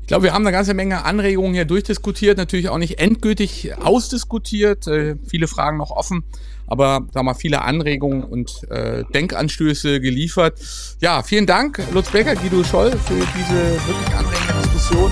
Ich glaube, wir haben eine ganze Menge Anregungen hier durchdiskutiert, natürlich auch nicht endgültig ausdiskutiert, äh, viele Fragen noch offen, aber sag mal viele Anregungen und äh, Denkanstöße geliefert. Ja, vielen Dank, Lutz Becker, Guido Scholl, für diese wirklich anregende Diskussion.